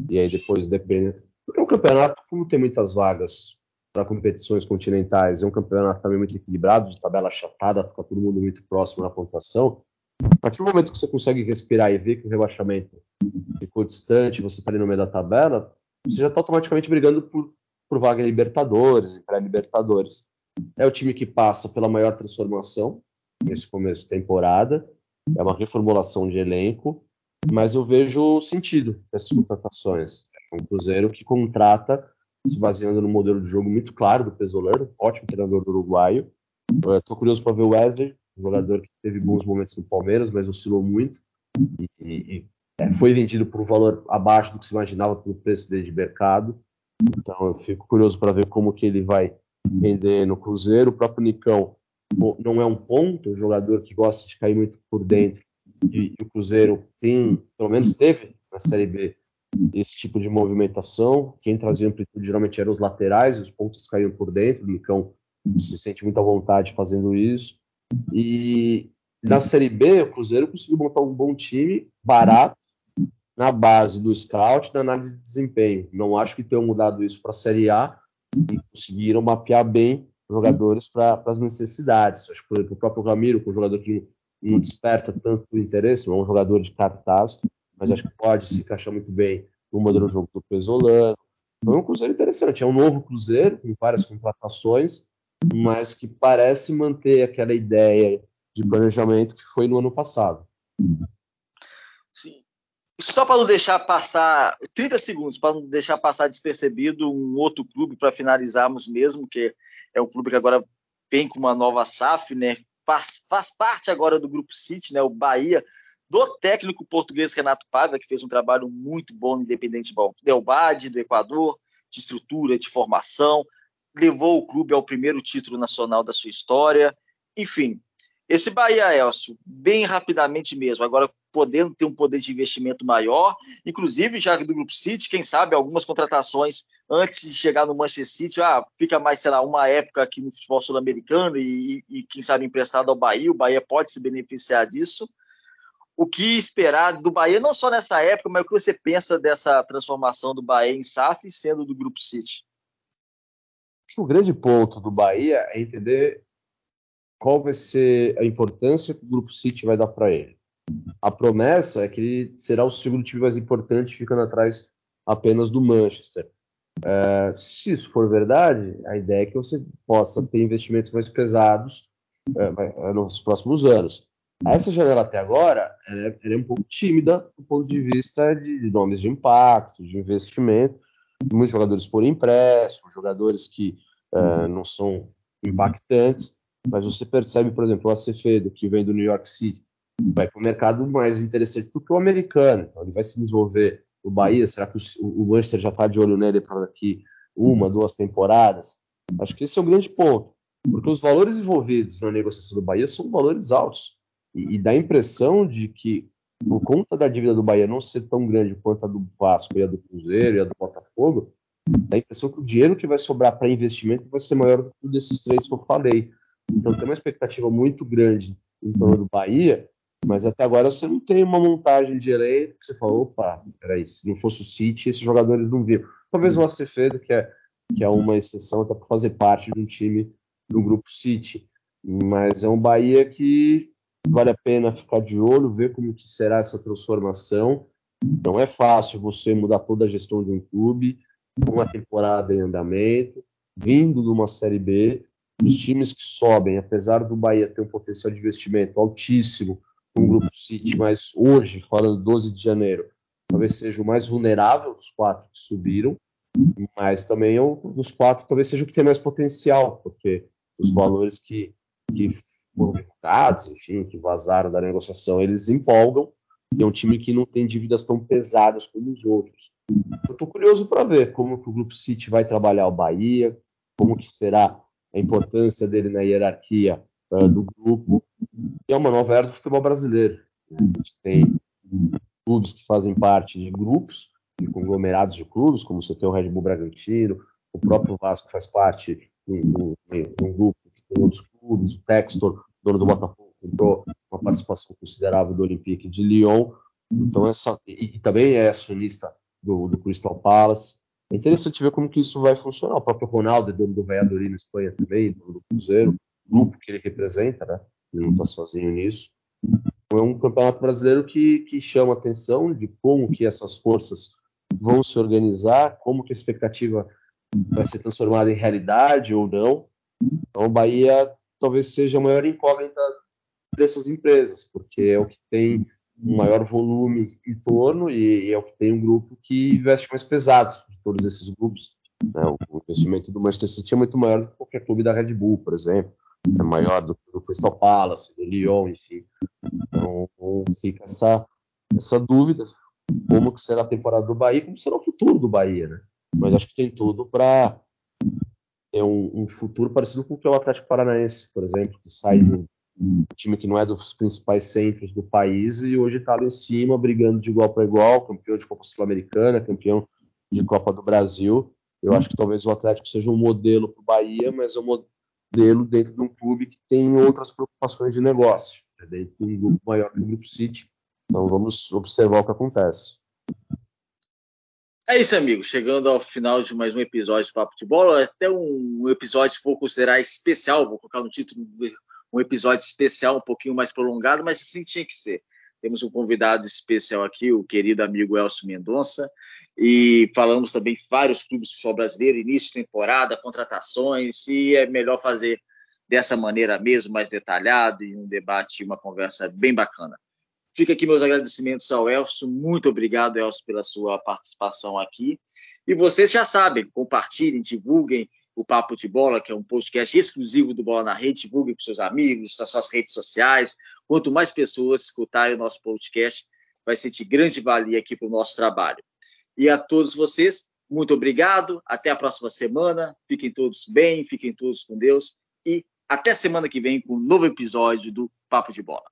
e aí depois depende. Porque o campeonato, como tem muitas vagas para competições continentais, é um campeonato também muito equilibrado, de tabela achatada, fica todo mundo muito próximo na pontuação. A partir do momento que você consegue respirar e ver que o rebaixamento ficou distante, você está ali no meio da tabela, você já está automaticamente brigando por, por vaga em Libertadores, em pré-Libertadores. É o time que passa pela maior transformação nesse começo de temporada, é uma reformulação de elenco, mas eu vejo sentido nessas contratações. É um Cruzeiro que contrata se baseando no modelo de jogo muito claro do Pesolano, ótimo treinador do uruguaio. Estou curioso para ver o Wesley, um jogador que teve bons momentos no Palmeiras, mas oscilou muito e, e é, foi vendido por um valor abaixo do que se imaginava pelo preço dele de mercado. Então eu fico curioso para ver como que ele vai render no Cruzeiro. O próprio Nicão não é um ponto, um jogador que gosta de cair muito por dentro. E, e o Cruzeiro tem, pelo menos teve na Série B, esse tipo de movimentação. Quem trazia amplitude geralmente eram os laterais, os pontos caíam por dentro. O Nicão se sente muito à vontade fazendo isso. E na Série B, o Cruzeiro conseguiu montar um bom time, barato, na base do scout, da análise de desempenho. Não acho que tenham mudado isso para a Série A e conseguiram mapear bem jogadores para as necessidades. Acho que, por exemplo, o próprio Ramiro, que é um jogador que não desperta tanto interesse, é um jogador de cartaz, mas acho que pode se encaixar muito bem no modelo de jogo do Pesolano. Foi um Cruzeiro interessante, é um novo Cruzeiro, com várias contratações, mas que parece manter aquela ideia de planejamento que foi no ano passado.
Só para não deixar passar 30 segundos, para não deixar passar despercebido um outro clube para finalizarmos mesmo, que é um clube que agora vem com uma nova SAF, né? Faz, faz parte agora do grupo City, né? O Bahia, do técnico português Renato Paiva, que fez um trabalho muito bom no Independente Del Bade, do Equador, de estrutura, de formação, levou o clube ao primeiro título nacional da sua história. Enfim, esse Bahia Elcio, bem rapidamente mesmo, agora podendo ter um poder de investimento maior, inclusive já do Grupo City, quem sabe algumas contratações antes de chegar no Manchester City, ah, fica mais, sei lá, uma época aqui no futebol sul-americano e, e, quem sabe emprestado ao Bahia, o Bahia pode se beneficiar disso. O que esperar do Bahia, não só nessa época, mas o que você pensa dessa transformação do Bahia em SAF sendo do Grupo City?
o grande ponto do Bahia é entender qual vai ser a importância que o Grupo City vai dar para ele. A promessa é que ele será o segundo time mais importante, ficando atrás apenas do Manchester. É, se isso for verdade, a ideia é que você possa ter investimentos mais pesados é, é nos próximos anos. Essa janela até agora ela é, ela é, um pouco tímida do ponto de vista de nomes de impacto, de investimento. Muitos jogadores por empréstimo, jogadores que uh, não são impactantes, mas você percebe, por exemplo, o Acevedo, que vem do New York City, vai para o mercado mais interessante do que o americano. Então, ele vai se desenvolver o Bahia, será que o, o Manchester já está de olho nele para daqui uma, duas temporadas? Acho que esse é o grande ponto, porque os valores envolvidos na negociação do Bahia são valores altos e, e dá a impressão de que por conta da dívida do Bahia não ser tão grande quanto a do Vasco e a do Cruzeiro e a do Botafogo, dá a impressão que o dinheiro que vai sobrar para investimento vai ser maior do que um desses três que eu falei. Então tem uma expectativa muito grande em torno do Bahia, mas até agora você não tem uma montagem de elenco que você fala, opa, peraí, se não fosse o City, esses jogadores não viram. Talvez o Acevedo, que é, que é uma exceção, até para fazer parte de um time do grupo City. Mas é um Bahia que vale a pena ficar de olho, ver como que será essa transformação. Não é fácil você mudar toda a gestão de um clube, uma temporada em andamento, vindo de uma Série B. Os times que sobem, apesar do Bahia ter um potencial de investimento altíssimo, um grupo City, mas hoje, falando 12 de janeiro, talvez seja o mais vulnerável dos quatro que subiram, mas também é o, dos quatro talvez seja o que tem mais potencial, porque os valores que, que foram divulgados, enfim, que vazaram da negociação, eles empolgam, e é um time que não tem dívidas tão pesadas como os outros. Eu estou curioso para ver como que o Grupo City vai trabalhar o Bahia, como que será a importância dele na hierarquia uh, do grupo, é uma nova era do futebol brasileiro. A gente tem clubes que fazem parte de grupos, de conglomerados de clubes, como você tem o Red Bull Bragantino, o próprio Vasco faz parte de um, de um grupo que tem outros clubes, o Textor, dono do Botafogo, comprou uma participação considerável do Olympique de Lyon, então essa, e, e também é acionista do, do, Crystal Palace. É interessante ver como que isso vai funcionar. O próprio Ronaldo é dono do Valladolid na Espanha também, dono do Cruzeiro, grupo que ele representa, né? Ele não está sozinho nisso. É um campeonato brasileiro que, que chama atenção de como que essas forças vão se organizar, como que a expectativa vai ser transformada em realidade ou não. Então, o Bahia talvez seja a maior incógnita dessas empresas, porque é o que tem um maior volume em torno e, e é o que tem um grupo que investe mais pesado de todos esses grupos. Né? O investimento do Manchester City é muito maior do que qualquer clube da Red Bull, por exemplo é maior do que o Crystal Palace, do Lyon, enfim. Então fica essa, essa dúvida como que será a temporada do Bahia, como será o futuro do Bahia, né? Mas acho que tem tudo para ter um, um, futuro parecido com o que é o Atlético Paranaense, por exemplo, que sai de um time que não é dos principais centros do país e hoje está lá em cima, brigando de igual para igual, campeão de Copa Sul-Americana, campeão de Copa do Brasil. Eu acho que talvez o Atlético seja um modelo para o Bahia, mas é um modelo dentro de um clube que tem outras preocupações de negócio, né, dentro de um grupo maior que o Grupo City. Então vamos observar o que acontece.
É isso, amigo. Chegando ao final de mais um episódio de Papo de Bola, até um episódio, se for considerar especial, vou colocar no título um episódio especial, um pouquinho mais prolongado, mas assim tinha que ser. Temos um convidado especial aqui, o querido amigo Elcio Mendonça, e falamos também vários clubes de futebol brasileiro, início de temporada, contratações, e é melhor fazer dessa maneira mesmo, mais detalhado, e um debate, uma conversa bem bacana. Fica aqui meus agradecimentos ao Elcio, muito obrigado, Elcio, pela sua participação aqui. E vocês já sabem, compartilhem, divulguem, o Papo de Bola, que é um podcast exclusivo do Bola na Rede. Divulgue para seus amigos, nas suas redes sociais. Quanto mais pessoas escutarem o nosso podcast, vai ser de grande valia aqui para o nosso trabalho. E a todos vocês, muito obrigado. Até a próxima semana. Fiquem todos bem, fiquem todos com Deus. E até semana que vem com um novo episódio do Papo de Bola.